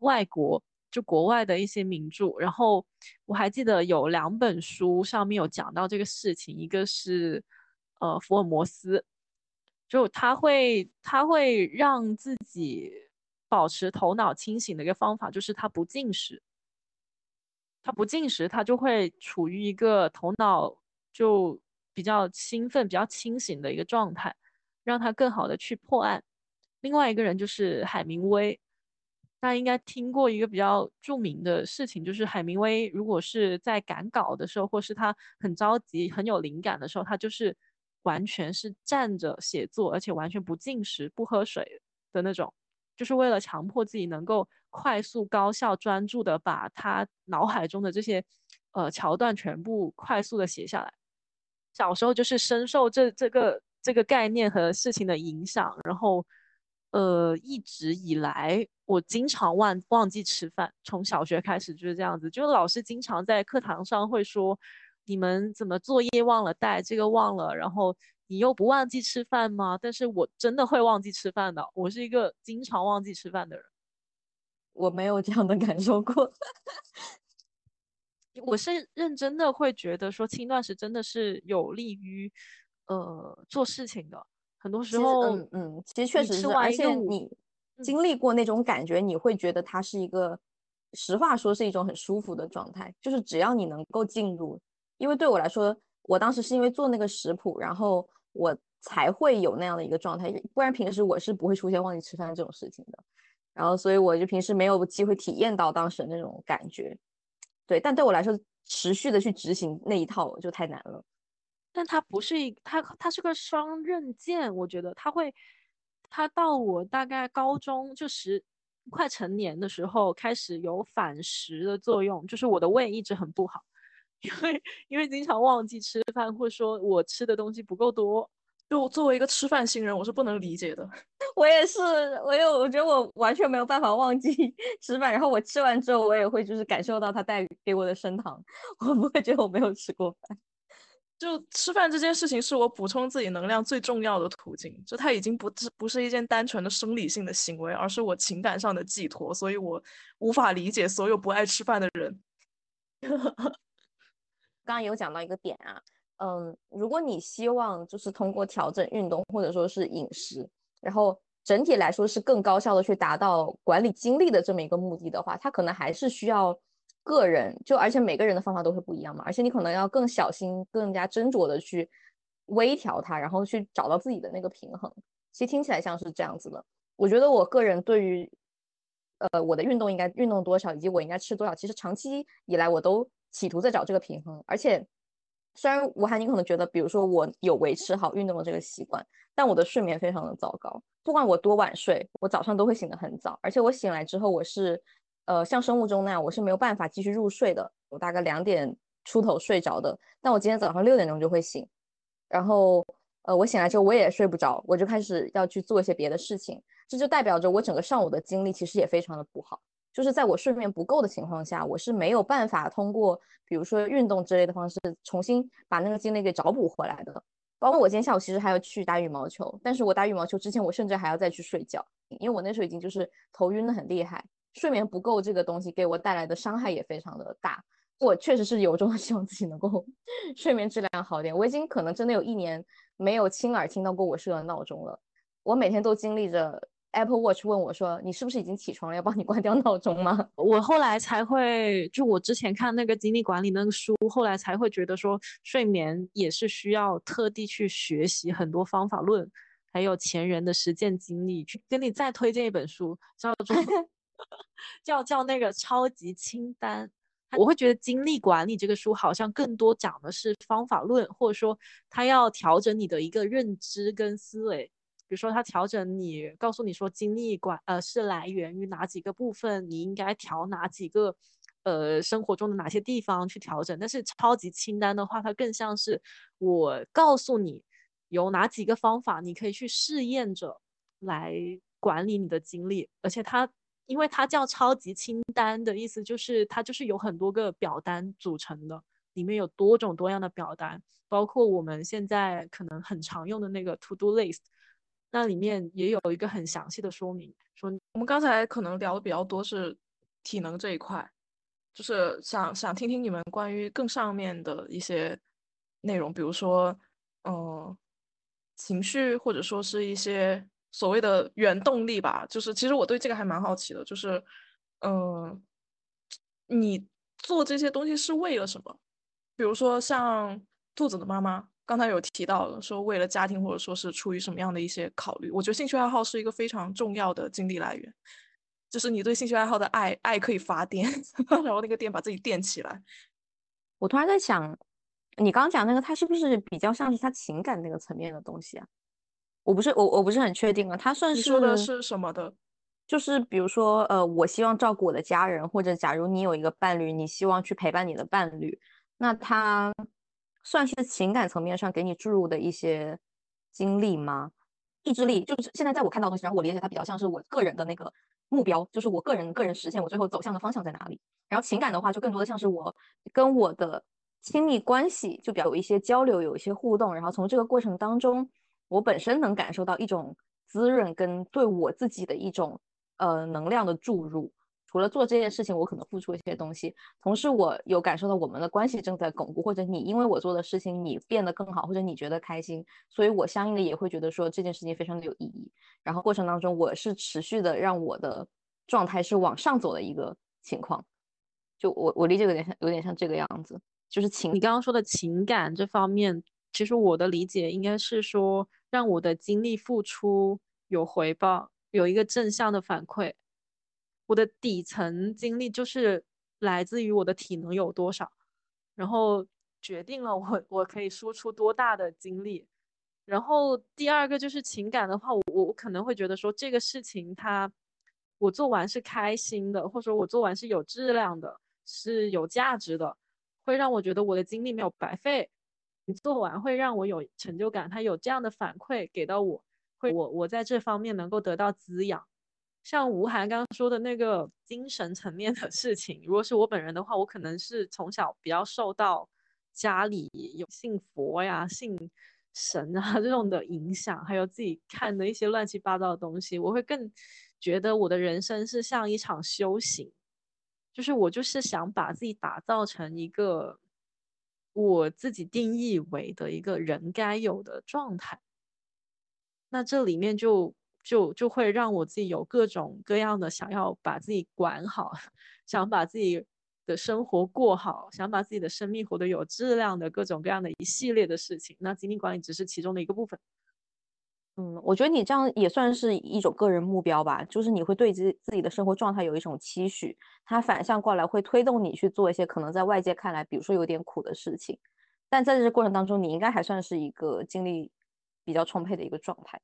C: 外国就国外的一些名著，然后我还记得有两本书上面有讲到这个事情，一个是呃福尔摩斯，就他会他会让自己保持头脑清醒的一个方法就是他不进食。他不进食，他就会处于一个头脑就比较兴奋、比较清醒的一个状态，让他更好的去破案。另外一个人就是海明威，大家应该听过一个比较著名的事情，就是海明威如果是在赶稿的时候，或是他很着急、很有灵感的时候，他就是完全是站着写作，而且完全不进食、不喝水的那种。就是为了强迫自己能够快速、高效、专注的把他脑海中的这些呃桥段全部快速的写下来。小时候就是深受这这个这个概念和事情的影响，然后呃一直以来我经常忘忘记吃饭，从小学开始就是这样子，就是老师经常在课堂上会说你们怎么作业忘了带，这个忘了，然后。你又不忘记吃饭吗？但是我真的会忘记吃饭的。我是一个经常忘记吃饭的人。
B: 我没有这样的感受过。
C: 我是认真的，会觉得说轻断食真的是有利于呃做事情的。很多时候，
B: 嗯嗯，其实确实是。而且你经历过那种感觉，你会觉得它是一个，实话说是一种很舒服的状态。就是只要你能够进入，因为对我来说。我当时是因为做那个食谱，然后我才会有那样的一个状态，不然平时我是不会出现忘记吃饭这种事情的。然后，所以我就平时没有机会体验到当时的那种感觉。对，但对我来说，持续的去执行那一套就太难了。
C: 但它不是一，它它是个双刃剑，我觉得它会，它到我大概高中就十快成年的时候开始有反食的作用，就是我的胃一直很不好。因为因为经常忘记吃饭，或者说我吃的东西不够多，
A: 就作为一个吃饭新人，我是不能理解的。
B: 我也是，我有我觉得我完全没有办法忘记 吃饭，然后我吃完之后，我也会就是感受到它带给我的升糖，我不会觉得我没有吃过饭。
A: 就吃饭这件事情是我补充自己能量最重要的途径，就它已经不是不是一件单纯的生理性的行为，而是我情感上的寄托，所以我无法理解所有不爱吃饭的人。
B: 刚刚有讲到一个点啊，嗯，如果你希望就是通过调整运动或者说是饮食，然后整体来说是更高效的去达到管理精力的这么一个目的的话，它可能还是需要个人，就而且每个人的方法都会不一样嘛，而且你可能要更小心、更加斟酌的去微调它，然后去找到自己的那个平衡。其实听起来像是这样子的。我觉得我个人对于，呃，我的运动应该运动多少，以及我应该吃多少，其实长期以来我都企图在找这个平衡。而且，虽然吴涵，你可能觉得，比如说我有维持好运动的这个习惯，但我的睡眠非常的糟糕。不管我多晚睡，我早上都会醒得很早，而且我醒来之后，我是，呃，像生物钟那样，我是没有办法继续入睡的。我大概两点出头睡着的，但我今天早上六点钟就会醒，然后，呃，我醒来之后我也睡不着，我就开始要去做一些别的事情，这就代表着我整个上午的精力其实也非常的不好。就是在我睡眠不够的情况下，我是没有办法通过比如说运动之类的方式，重新把那个精力给找补回来的。包括我今天下午其实还要去打羽毛球，但是我打羽毛球之前，我甚至还要再去睡觉，因为我那时候已经就是头晕的很厉害，睡眠不够这个东西给我带来的伤害也非常的大。我确实是由衷的希望自己能够 睡眠质量好点。我已经可能真的有一年没有亲耳听到过我设的闹钟了，我每天都经历着。Apple Watch 问我说：“你是不是已经起床了？要帮你关掉闹钟吗？”
C: 我后来才会，就我之前看那个精力管理那个书，后来才会觉得说，睡眠也是需要特地去学习很多方法论，还有前人的实践经历。去给你再推荐一本书，叫做 叫叫那个超级清单。我会觉得精力管理这个书好像更多讲的是方法论，或者说它要调整你的一个认知跟思维。比如说，它调整你，告诉你说精力管呃是来源于哪几个部分，你应该调哪几个，呃生活中的哪些地方去调整。但是超级清单的话，它更像是我告诉你有哪几个方法，你可以去试验着来管理你的精力。而且它因为它叫超级清单的意思，就是它就是有很多个表单组成的，里面有多种多样的表单，包括我们现在可能很常用的那个 To Do List。那里面也有一个很详细的说明，说
A: 我们刚才可能聊的比较多是体能这一块，就是想想听听你们关于更上面的一些内容，比如说，嗯，情绪或者说是一些所谓的原动力吧。就是其实我对这个还蛮好奇的，就是，嗯，你做这些东西是为了什么？比如说像兔子的妈妈。刚才有提到说为了家庭，或者说是出于什么样的一些考虑？我觉得兴趣爱好是一个非常重要的精力来源，就是你对兴趣爱好的爱，爱可以发电，然后那个电把自己电起来。
B: 我突然在想，你刚刚讲那个，它是不是比较像是他情感那个层面的东西啊？我不是，我我不是很确定啊。他算是
A: 说的是什么的？
B: 就是比如说，呃，我希望照顾我的家人，或者假如你有一个伴侣，你希望去陪伴你的伴侣，那他。算是情感层面上给你注入的一些经历吗？意志力就是现在在我看到的东西，然后我理解它比较像是我个人的那个目标，就是我个人个人实现我最后走向的方向在哪里。然后情感的话，就更多的像是我跟我的亲密关系就比较有一些交流，有一些互动，然后从这个过程当中，我本身能感受到一种滋润跟对我自己的一种呃能量的注入。除了做这件事情，我可能付出一些东西，同时我有感受到我们的关系正在巩固，或者你因为我做的事情你变得更好，或者你觉得开心，所以我相应的也会觉得说这件事情非常的有意义。然后过程当中，我是持续的让我的状态是往上走的一个情况。就我我理解有点像有点像这个样子，就是情
C: 你刚刚说的情感这方面，其实我的理解应该是说让我的精力付出有回报，有一个正向的反馈。我的底层精力就是来自于我的体能有多少，然后决定了我我可以输出多大的精力。然后第二个就是情感的话，我我可能会觉得说这个事情它我做完是开心的，或者说我做完是有质量的，是有价值的，会让我觉得我的精力没有白费。你做完会让我有成就感，他有这样的反馈给到我，会我我在这方面能够得到滋养。像吴涵刚刚说的那个精神层面的事情，如果是我本人的话，我可能是从小比较受到家里有信佛呀、信神啊这种的影响，还有自己看的一些乱七八糟的东西，我会更觉得我的人生是像一场修行，就是我就是想把自己打造成一个我自己定义为的一个人该有的状态，那这里面就。就就会让我自己有各种各样的想要把自己管好，想把自己的生活过好，想把自己的生命活得有质量的各种各样的一系列的事情。那精力管理只是其中的一个部分。
B: 嗯，我觉得你这样也算是一种个人目标吧，就是你会对自自己的生活状态有一种期许，它反向过来会推动你去做一些可能在外界看来，比如说有点苦的事情，但在这个过程当中，你应该还算是一个精力比较充沛的一个状态，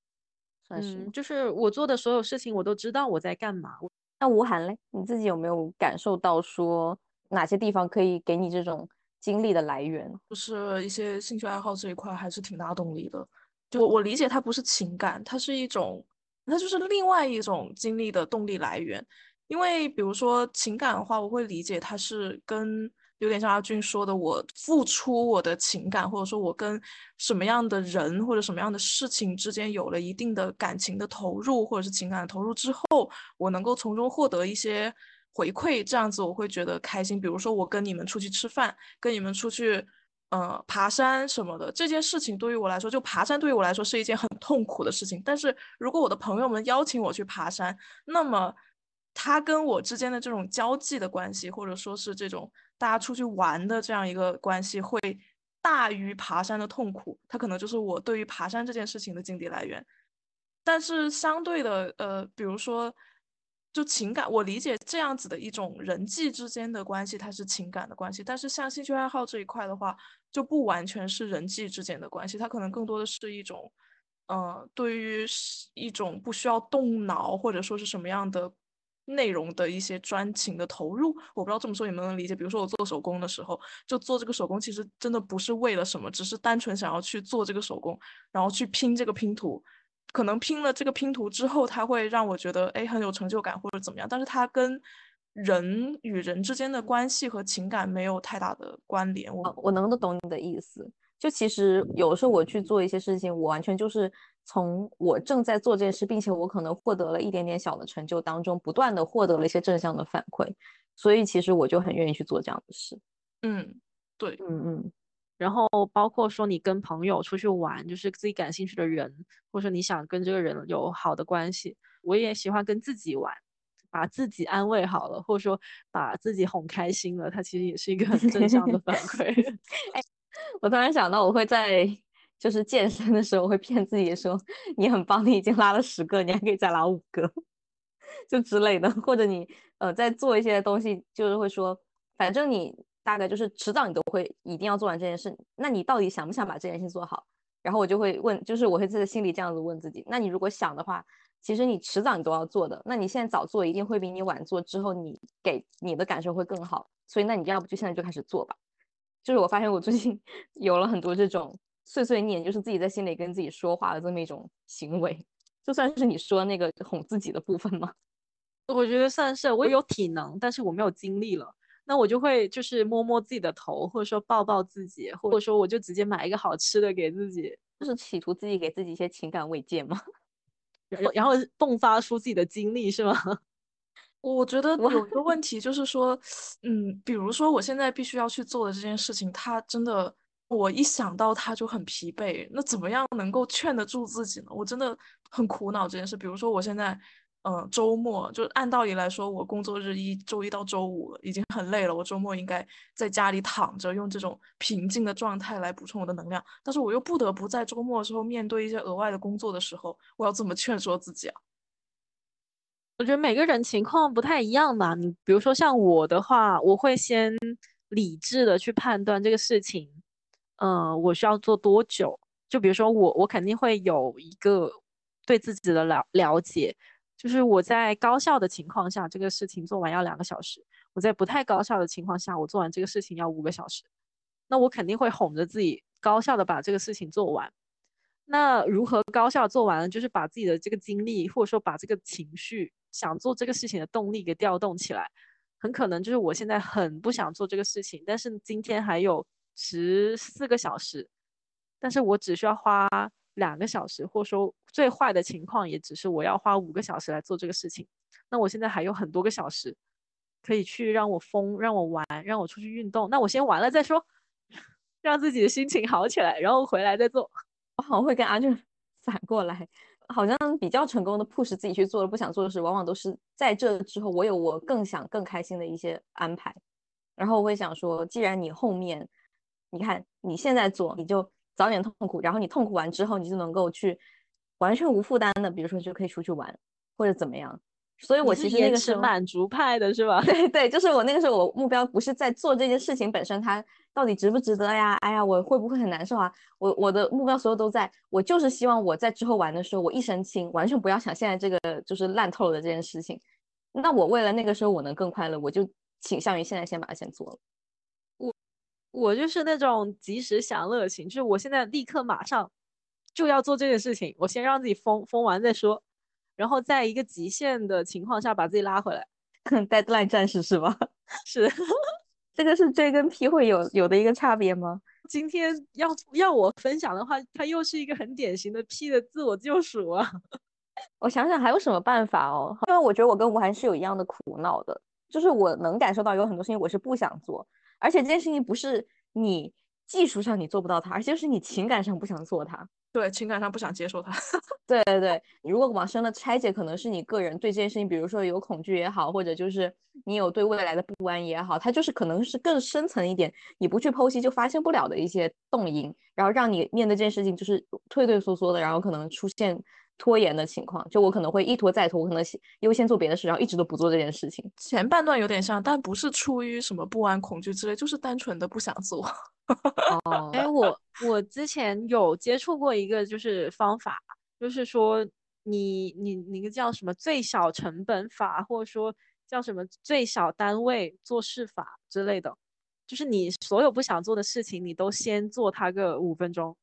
B: 算是。
C: 嗯，就是我做的所有事情，我都知道我在干嘛。
B: 那吴涵嘞，你自己有没有感受到说哪些地方可以给你这种精力的来源？
A: 就是一些兴趣爱好这一块还是挺大动力的。就我理解，它不是情感，它是一种，它就是另外一种经历的动力来源。因为比如说情感的话，我会理解它是跟有点像阿俊说的，我付出我的情感，或者说我跟什么样的人或者什么样的事情之间有了一定的感情的投入，或者是情感的投入之后，我能够从中获得一些回馈，这样子我会觉得开心。比如说我跟你们出去吃饭，跟你们出去。呃，爬山什么的这件事情对于我来说，就爬山对于我来说是一件很痛苦的事情。但是如果我的朋友们邀请我去爬山，那么他跟我之间的这种交际的关系，或者说是这种大家出去玩的这样一个关系，会大于爬山的痛苦。它可能就是我对于爬山这件事情的经济来源。但是相对的，呃，比如说。就情感，我理解这样子的一种人际之间的关系，它是情感的关系。但是像兴趣爱好这一块的话，就不完全是人际之间的关系，它可能更多的是一种，呃，对于一种不需要动脑或者说是什么样的内容的一些专情的投入。我不知道这么说你们能理解？比如说我做手工的时候，就做这个手工，其实真的不是为了什么，只是单纯想要去做这个手工，然后去拼这个拼图。可能拼了这个拼图之后，它会让我觉得哎很有成就感或者怎么样，但是它跟人与人之间的关系和情感没有太大的关联。我
B: 我能够懂你的意思，就其实有时候我去做一些事情，我完全就是从我正在做这件事，并且我可能获得了一点点小的成就当中，不断的获得了一些正向的反馈，所以其实我就很愿意去做这样的事。
A: 嗯，对，
B: 嗯嗯。
C: 然后包括说你跟朋友出去玩，就是自己感兴趣的人，或者说你想跟这个人有好的关系。我也喜欢跟自己玩，把自己安慰好了，或者说把自己哄开心了，它其实也是一个很正向的反 馈。
B: 哎，我突然想到，我会在就是健身的时候会骗自己说你很棒，你已经拉了十个，你还可以再拉五个，就之类的。或者你呃在做一些东西，就是会说反正你。大概就是迟早你都会一定要做完这件事，那你到底想不想把这件事做好？然后我就会问，就是我会在心里这样子问自己。那你如果想的话，其实你迟早你都要做的。那你现在早做，一定会比你晚做之后你给你的感受会更好。所以那你要不就现在就开始做吧。就是我发现我最近 有了很多这种碎碎念，就是自己在心里跟自己说话的这么一种行为，就算是你说那个哄自己的部分吗？
C: 我觉得算是，我有体能，但是我没有精力了。那我就会就是摸摸自己的头，或者说抱抱自己，或者说我就直接买一个好吃的给自己，
B: 就是企图自己给自己一些情感慰藉吗？
C: 然后然后迸发出自己的精力是吗？
A: 我觉得有一个问题就是说，嗯，比如说我现在必须要去做的这件事情，它真的我一想到它就很疲惫，那怎么样能够劝得住自己呢？我真的很苦恼这件事。比如说我现在。嗯，周末就按道理来说，我工作日一周一到周五已经很累了，我周末应该在家里躺着，用这种平静的状态来补充我的能量。但是我又不得不在周末的时候面对一些额外的工作的时候，我要怎么劝说自己啊？
C: 我觉得每个人情况不太一样吧。你比如说像我的话，我会先理智的去判断这个事情，嗯，我需要做多久？就比如说我，我肯定会有一个对自己的了了解。就是我在高效的情况下，这个事情做完要两个小时；我在不太高效的情况下，我做完这个事情要五个小时。那我肯定会哄着自己高效的把这个事情做完。那如何高效做完？就是把自己的这个精力，或者说把这个情绪想做这个事情的动力给调动起来。很可能就是我现在很不想做这个事情，但是今天还有十四个小时，但是我只需要花。两个小时，或说最坏的情况，也只是我要花五个小时来做这个事情。那我现在还有很多个小时，可以去让我疯，让我玩，让我出去运动。那我先玩了再说，让自己的心情好起来，然后回来再做。
B: 我好像会跟阿俊 反过来，好像比较成功的 push 自己去做了不想做的事，往往都是在这之后，我有我更想更开心的一些安排。然后我会想说，既然你后面，你看你现在做，你就早点痛苦，然后你痛苦完之后，你就能够去完全无负担的，比如说就可以出去玩或者怎么样。所以我其实那个
C: 是满足派的是吧？
B: 对 对，就是我那个时候我目标不是在做这件事情本身，它到底值不值得呀？哎呀，我会不会很难受啊？我我的目标所有都在，我就是希望我在之后玩的时候，我一身轻，完全不要想现在这个就是烂透了的这件事情。那我为了那个时候我能更快乐，我就。倾向于现在先把它先做了。
C: 我我就是那种及时享乐型，就是我现在立刻马上就要做这件事情，我先让自己疯疯完再说，然后在一个极限的情况下把自己拉回来。
B: Deadline 战士是吧？
C: 是，
B: 这个是 J 跟 P 会有有的一个差别吗？
C: 今天要要我分享的话，它又是一个很典型的 P 的自我救赎啊。
B: 我想想还有什么办法哦？因为我觉得我跟吴涵是有一样的苦恼的。就是我能感受到有很多事情我是不想做，而且这件事情不是你技术上你做不到它，而且是你情感上不想做它。
A: 对，情感上不想接受它。
B: 对 对对，如果往深了拆解，可能是你个人对这件事情，比如说有恐惧也好，或者就是你有对未来的不安也好，它就是可能是更深层一点，你不去剖析就发现不了的一些动因，然后让你面对这件事情就是退退缩缩的，然后可能出现。拖延的情况，就我可能会一拖再拖，我可能优先做别的事，然后一直都不做这件事情。
A: 前半段有点像，但不是出于什么不安、恐惧之类，就是单纯的不想做。
C: 哦，哎，我我之前有接触过一个就是方法，就是说你你那个叫什么最小成本法，或者说叫什么最小单位做事法之类的，就是你所有不想做的事情，你都先做它个五分钟。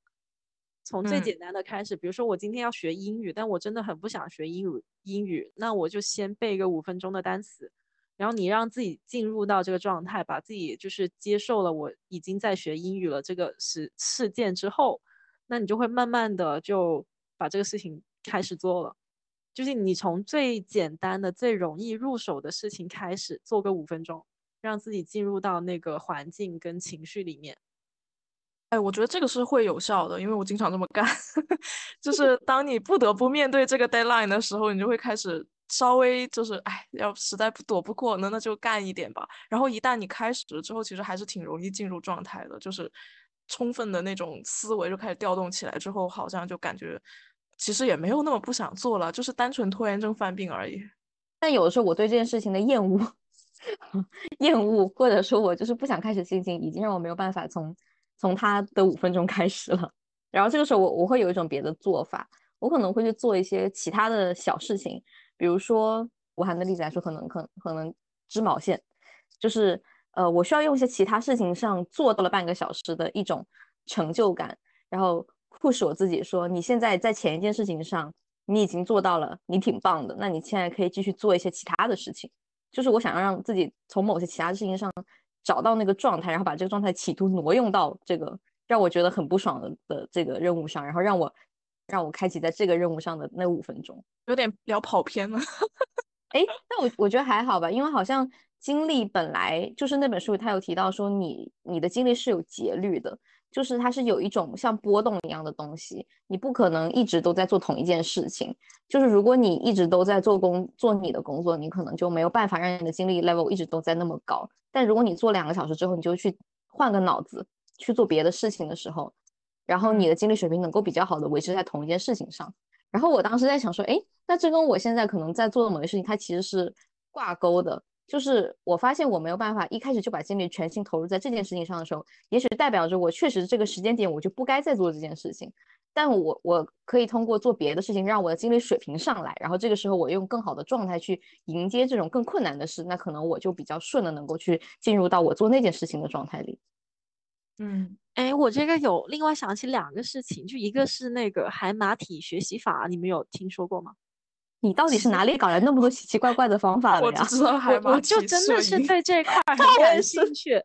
C: 从最简单的开始，比如说我今天要学英语，但我真的很不想学英语，英语，那我就先背个五分钟的单词，然后你让自己进入到这个状态，把自己就是接受了我已经在学英语了这个事事件之后，那你就会慢慢的就把这个事情开始做了，就是你从最简单的、最容易入手的事情开始做个五分钟，让自己进入到那个环境跟情绪里面。
A: 哎，我觉得这个是会有效的，因为我经常这么干。就是当你不得不面对这个 deadline 的时候，你就会开始稍微就是，哎，要实在躲不过，那那就干一点吧。然后一旦你开始之后，其实还是挺容易进入状态的，就是充分的那种思维就开始调动起来之后，好像就感觉其实也没有那么不想做了，就是单纯拖延症犯病而已。
B: 但有的时候我对这件事情的厌恶、厌恶，或者说我就是不想开始进行，已经让我没有办法从。从他的五分钟开始了，然后这个时候我我会有一种别的做法，我可能会去做一些其他的小事情，比如说武汉的例子来说，可能可可能织毛线，就是呃我需要用一些其他事情上做到了半个小时的一种成就感，然后 push 我自己说你现在在前一件事情上你已经做到了，你挺棒的，那你现在可以继续做一些其他的事情，就是我想要让自己从某些其他事情上。找到那个状态，然后把这个状态企图挪用到这个让我觉得很不爽的的这个任务上，然后让我让我开启在这个任务上的那五分钟，
A: 有点聊跑偏了。
B: 哎，但我我觉得还好吧，因为好像经历本来就是那本书他有提到说你你的经历是有节律的。就是它是有一种像波动一样的东西，你不可能一直都在做同一件事情。就是如果你一直都在做工做你的工作，你可能就没有办法让你的精力 level 一直都在那么高。但如果你做两个小时之后，你就去换个脑子去做别的事情的时候，然后你的精力水平能够比较好的维持在同一件事情上。然后我当时在想说，哎，那这跟我现在可能在做的某些事情，它其实是挂钩的。就是我发现我没有办法一开始就把精力全心投入在这件事情上的时候，也许代表着我确实这个时间点我就不该再做这件事情。但我我可以通过做别的事情让我的精力水平上来，然后这个时候我用更好的状态去迎接这种更困难的事，那可能我就比较顺的能够去进入到我做那件事情的状态里。
C: 嗯，哎，我这个有另外想起两个事情，就一个是那个海马体学习法，你们有听说过吗？
B: 你到底是哪里搞来那么多奇奇怪怪的方法的呀？
A: 我
C: 我就真的是对这块 很感兴趣。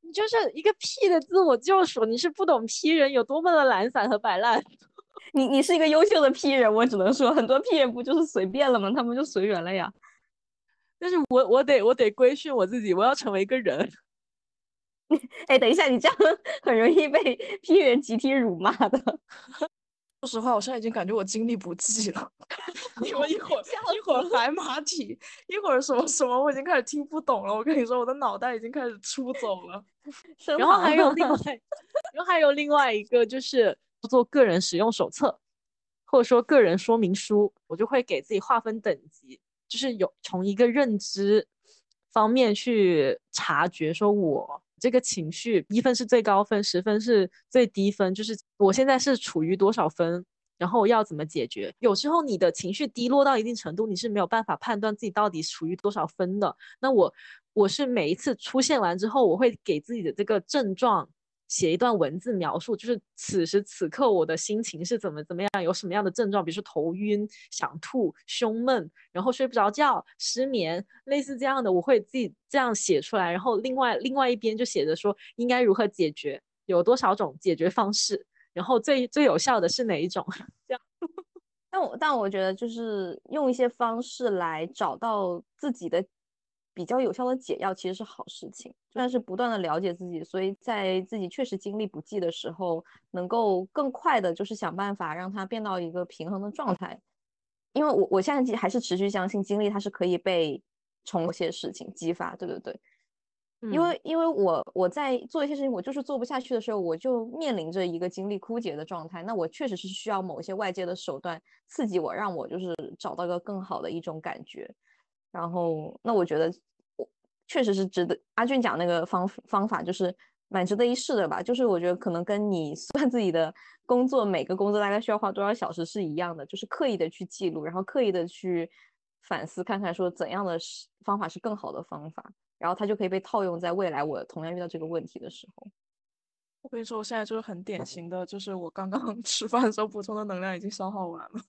C: 你就是一个屁的自我救赎，你是不懂 P 人有多么的懒散和摆烂。
B: 你你是一个优秀的 P 人，我只能说，很多 P 人不就是随便了吗？他们就随缘了呀。
C: 但是我我得我得规训我自己，我要成为一个人。
B: 哎，等一下，你这样很容易被 P 人集体辱骂的。
A: 说实话，我现在已经感觉我精力不济了，你们一会儿一会儿海马体，一会儿什么什么，我已经开始听不懂了。我跟你说，我的脑袋已经开始出走了。
C: 然后还有另外，然后还有另外一个就是做个人使用手册，或者说个人说明书，我就会给自己划分等级，就是有从一个认知方面去察觉，说我。这个情绪一分是最高分，十分是最低分，就是我现在是处于多少分，然后要怎么解决？有时候你的情绪低落到一定程度，你是没有办法判断自己到底处于多少分的。那我我是每一次出现完之后，我会给自己的这个症状。写一段文字描述，就是此时此刻我的心情是怎么怎么样，有什么样的症状，比如说头晕、想吐、胸闷，然后睡不着觉、失眠，类似这样的，我会自己这样写出来。然后另外另外一边就写着说应该如何解决，有多少种解决方式，然后最最有效的是哪一种？这样。
B: 但我但我觉得就是用一些方式来找到自己的。比较有效的解药其实是好事情，但是不断的了解自己，所以在自己确实精力不济的时候，能够更快的，就是想办法让它变到一个平衡的状态。因为我我现在还是持续相信精力它是可以被从些事情激发，对对对？因为因为我我在做一些事情，我就是做不下去的时候，我就面临着一个精力枯竭的状态。那我确实是需要某些外界的手段刺激我，让我就是找到一个更好的一种感觉。然后，那我觉得我确实是值得阿俊讲那个方方法，就是蛮值得一试的吧。就是我觉得可能跟你算自己的工作，每个工作大概需要花多少小时是一样的，就是刻意的去记录，然后刻意的去反思，看看说怎样的方法是更好的方法，然后它就可以被套用在未来我同样遇到这个问题的时候。
A: 我跟你说，我现在就是很典型的，就是我刚刚 吃饭的时候补充的能量已经消耗完了。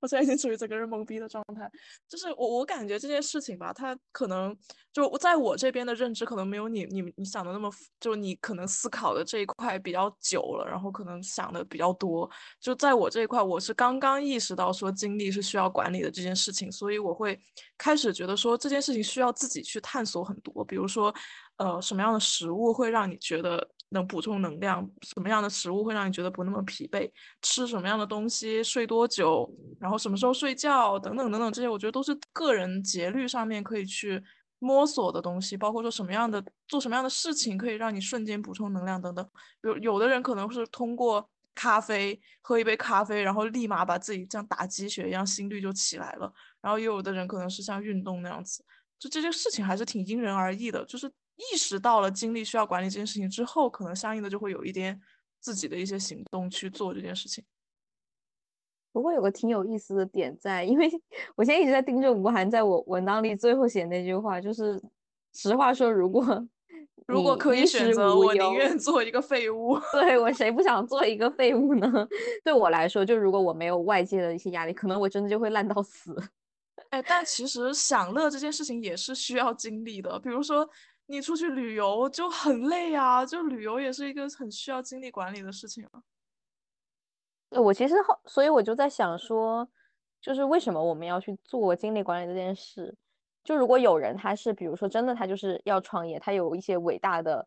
A: 我现在已经处于整个人懵逼的状态，就是我我感觉这件事情吧，它可能就在我这边的认知可能没有你你你想的那么，就你可能思考的这一块比较久了，然后可能想的比较多。就在我这一块，我是刚刚意识到说精力是需要管理的这件事情，所以我会开始觉得说这件事情需要自己去探索很多，比如说，呃，什么样的食物会让你觉得。能补充能量，什么样的食物会让你觉得不那么疲惫？吃什么样的东西？睡多久？然后什么时候睡觉？等等等等，这些我觉得都是个人节律上面可以去摸索的东西。包括说什么样的做什么样的事情可以让你瞬间补充能量等等。有有的人可能是通过咖啡喝一杯咖啡，然后立马把自己像打鸡血一样心率就起来了。然后也有的人可能是像运动那样子。就这件事情还是挺因人而异的，就是。意识到了精力需要管理这件事情之后，可能相应的就会有一点自己的一些行动去做这件事情。
B: 不过有个挺有意思的点在，因为 我现在一直在盯着吴涵在我文档里最后写那句话，就是实话说，如果
A: 如果可以选择，我宁愿做一个废物。
B: 对我谁不想做一个废物呢？对我来说，就如果我没有外界的一些压力，可能我真的就会烂到死。
A: 哎，但其实享乐这件事情也是需要精力的，比如说。你出去旅游就很累啊，就旅游也是一个很需要精力管理的事情啊。
B: 我其实后，所以我就在想说，就是为什么我们要去做精力管理这件事？就如果有人他是，比如说真的他就是要创业，他有一些伟大的、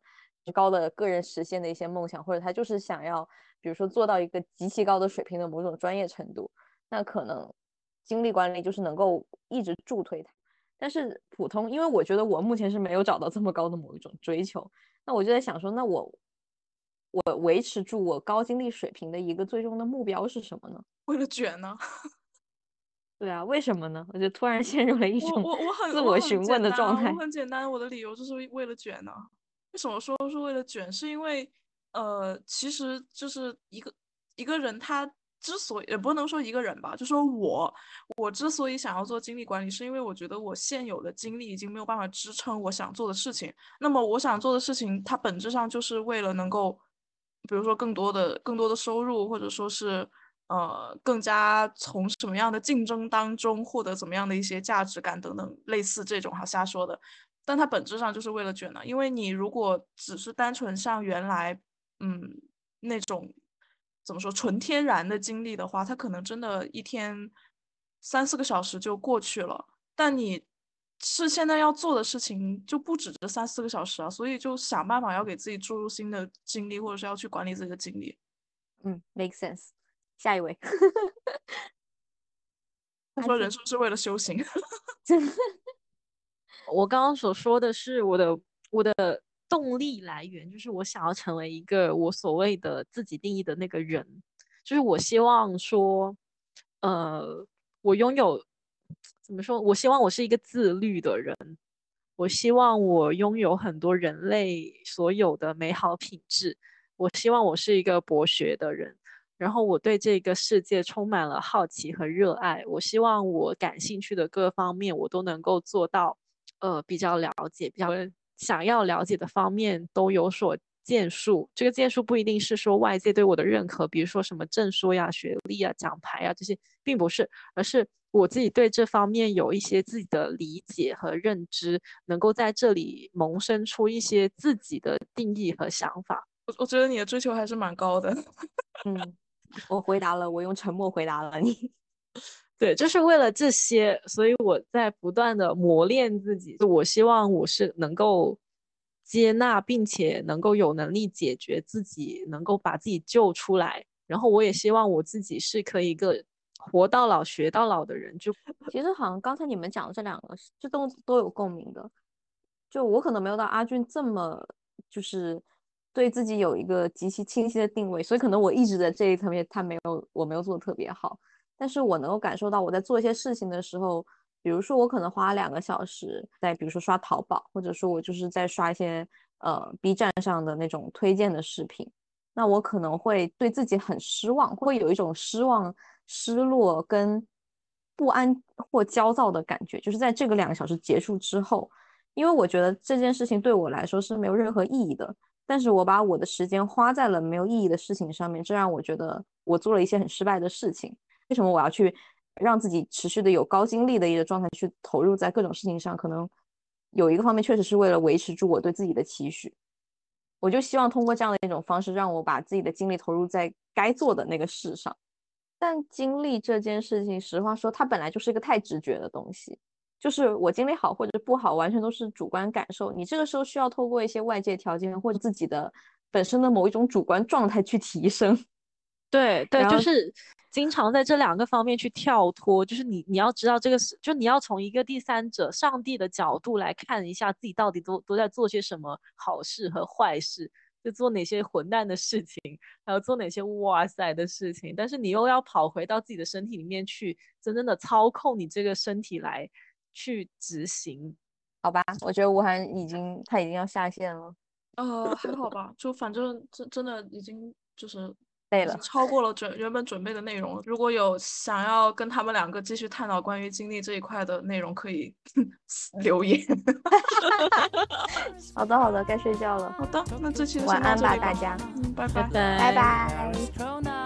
B: 高的个人实现的一些梦想，或者他就是想要，比如说做到一个极其高的水平的某种专业程度，那可能精力管理就是能够一直助推他。但是普通，因为我觉得我目前是没有找到这么高的某一种追求，那我就在想说，那我我维持住我高精力水平的一个最终的目标是什么呢？
A: 为了卷呢？
B: 对啊，为什么呢？我就突然陷入了一种
A: 我我很
B: 自我询问的状态。
A: 我很简单，我的理由就是为了卷呢。为什么说是为了卷？是因为呃，其实就是一个一个人他。之所以也不能说一个人吧，就说我，我之所以想要做精力管理，是因为我觉得我现有的精力已经没有办法支撑我想做的事情。那么我想做的事情，它本质上就是为了能够，比如说更多的、更多的收入，或者说是呃，更加从什么样的竞争当中获得怎么样的一些价值感等等，类似这种哈瞎说的。但它本质上就是为了卷呢，因为你如果只是单纯像原来嗯那种。怎么说纯天然的精力的话，他可能真的一天三四个小时就过去了。但你是现在要做的事情就不止这三四个小时啊，所以就想办法要给自己注入新的精力，或者是要去管理自己的精力。
B: 嗯，make sense。下一位，
A: 他说人生是为了修行。
C: 我刚刚所说的是我的我的动力来源，就是我想要成为一个我所谓的自己定义的那个人，就是我希望说，呃，我拥有怎么说？我希望我是一个自律的人，我希望我拥有很多人类所有的美好品质，我希望我是一个博学的人。然后我对这个世界充满了好奇和热爱，我希望我感兴趣的各方面我都能够做到，呃，比较了解，比较想要了解的方面都有所建树。这个建树不一定是说外界对我的认可，比如说什么证书呀、学历啊、奖牌啊这些，并不是，而是我自己对这方面有一些自己的理解和认知，能够在这里萌生出一些自己的定义和想法。
A: 我我觉得你的追求还是蛮高的，
B: 嗯。我回答了，我用沉默回答了你。
C: 对，就是为了这些，所以我在不断的磨练自己。我希望我是能够接纳，并且能够有能力解决自己，能够把自己救出来。然后我也希望我自己是可以一个活到老学到老的人。就
B: 其实好像刚才你们讲的这两个，这都都有共鸣的。就我可能没有到阿俊这么就是。对自己有一个极其清晰的定位，所以可能我一直在这一层面，他没有，我没有做的特别好。但是我能够感受到，我在做一些事情的时候，比如说我可能花两个小时在，比如说刷淘宝，或者说我就是在刷一些呃 B 站上的那种推荐的视频，那我可能会对自己很失望，会有一种失望、失落跟不安或焦躁的感觉，就是在这个两个小时结束之后，因为我觉得这件事情对我来说是没有任何意义的。但是我把我的时间花在了没有意义的事情上面，这让我觉得我做了一些很失败的事情。为什么我要去让自己持续的有高精力的一个状态去投入在各种事情上？可能有一个方面确实是为了维持住我对自己的期许。我就希望通过这样的一种方式，让我把自己的精力投入在该做的那个事上。但精力这件事情，实话说，它本来就是一个太直觉的东西。就是我经历好或者不好，完全都是主观感受。你这个时候需要透过一些外界条件或者自己的本身的某一种主观状态去提升。
C: 对对，就是经常在这两个方面去跳脱。就是你你要知道这个是，就你要从一个第三者、上帝的角度来看一下自己到底都都在做些什么好事和坏事，就做哪些混蛋的事情，还有做哪些哇塞的事情。但是你又要跑回到自己的身体里面去，真正的操控你这个身体来。去执行，
B: 好吧？我觉得吴涵已经他已经要下线了。
A: 呃，还好吧，就反正真真的已经就是
B: 累了，
A: 超过了准原本准备的内容。如果有想要跟他们两个继续探讨关于经历这一块的内容，可以 留言。
B: 好的，好的，该睡觉了。
A: 好的，那这期
B: 晚安吧，大家。
A: 嗯，拜
C: 拜，
B: 拜拜。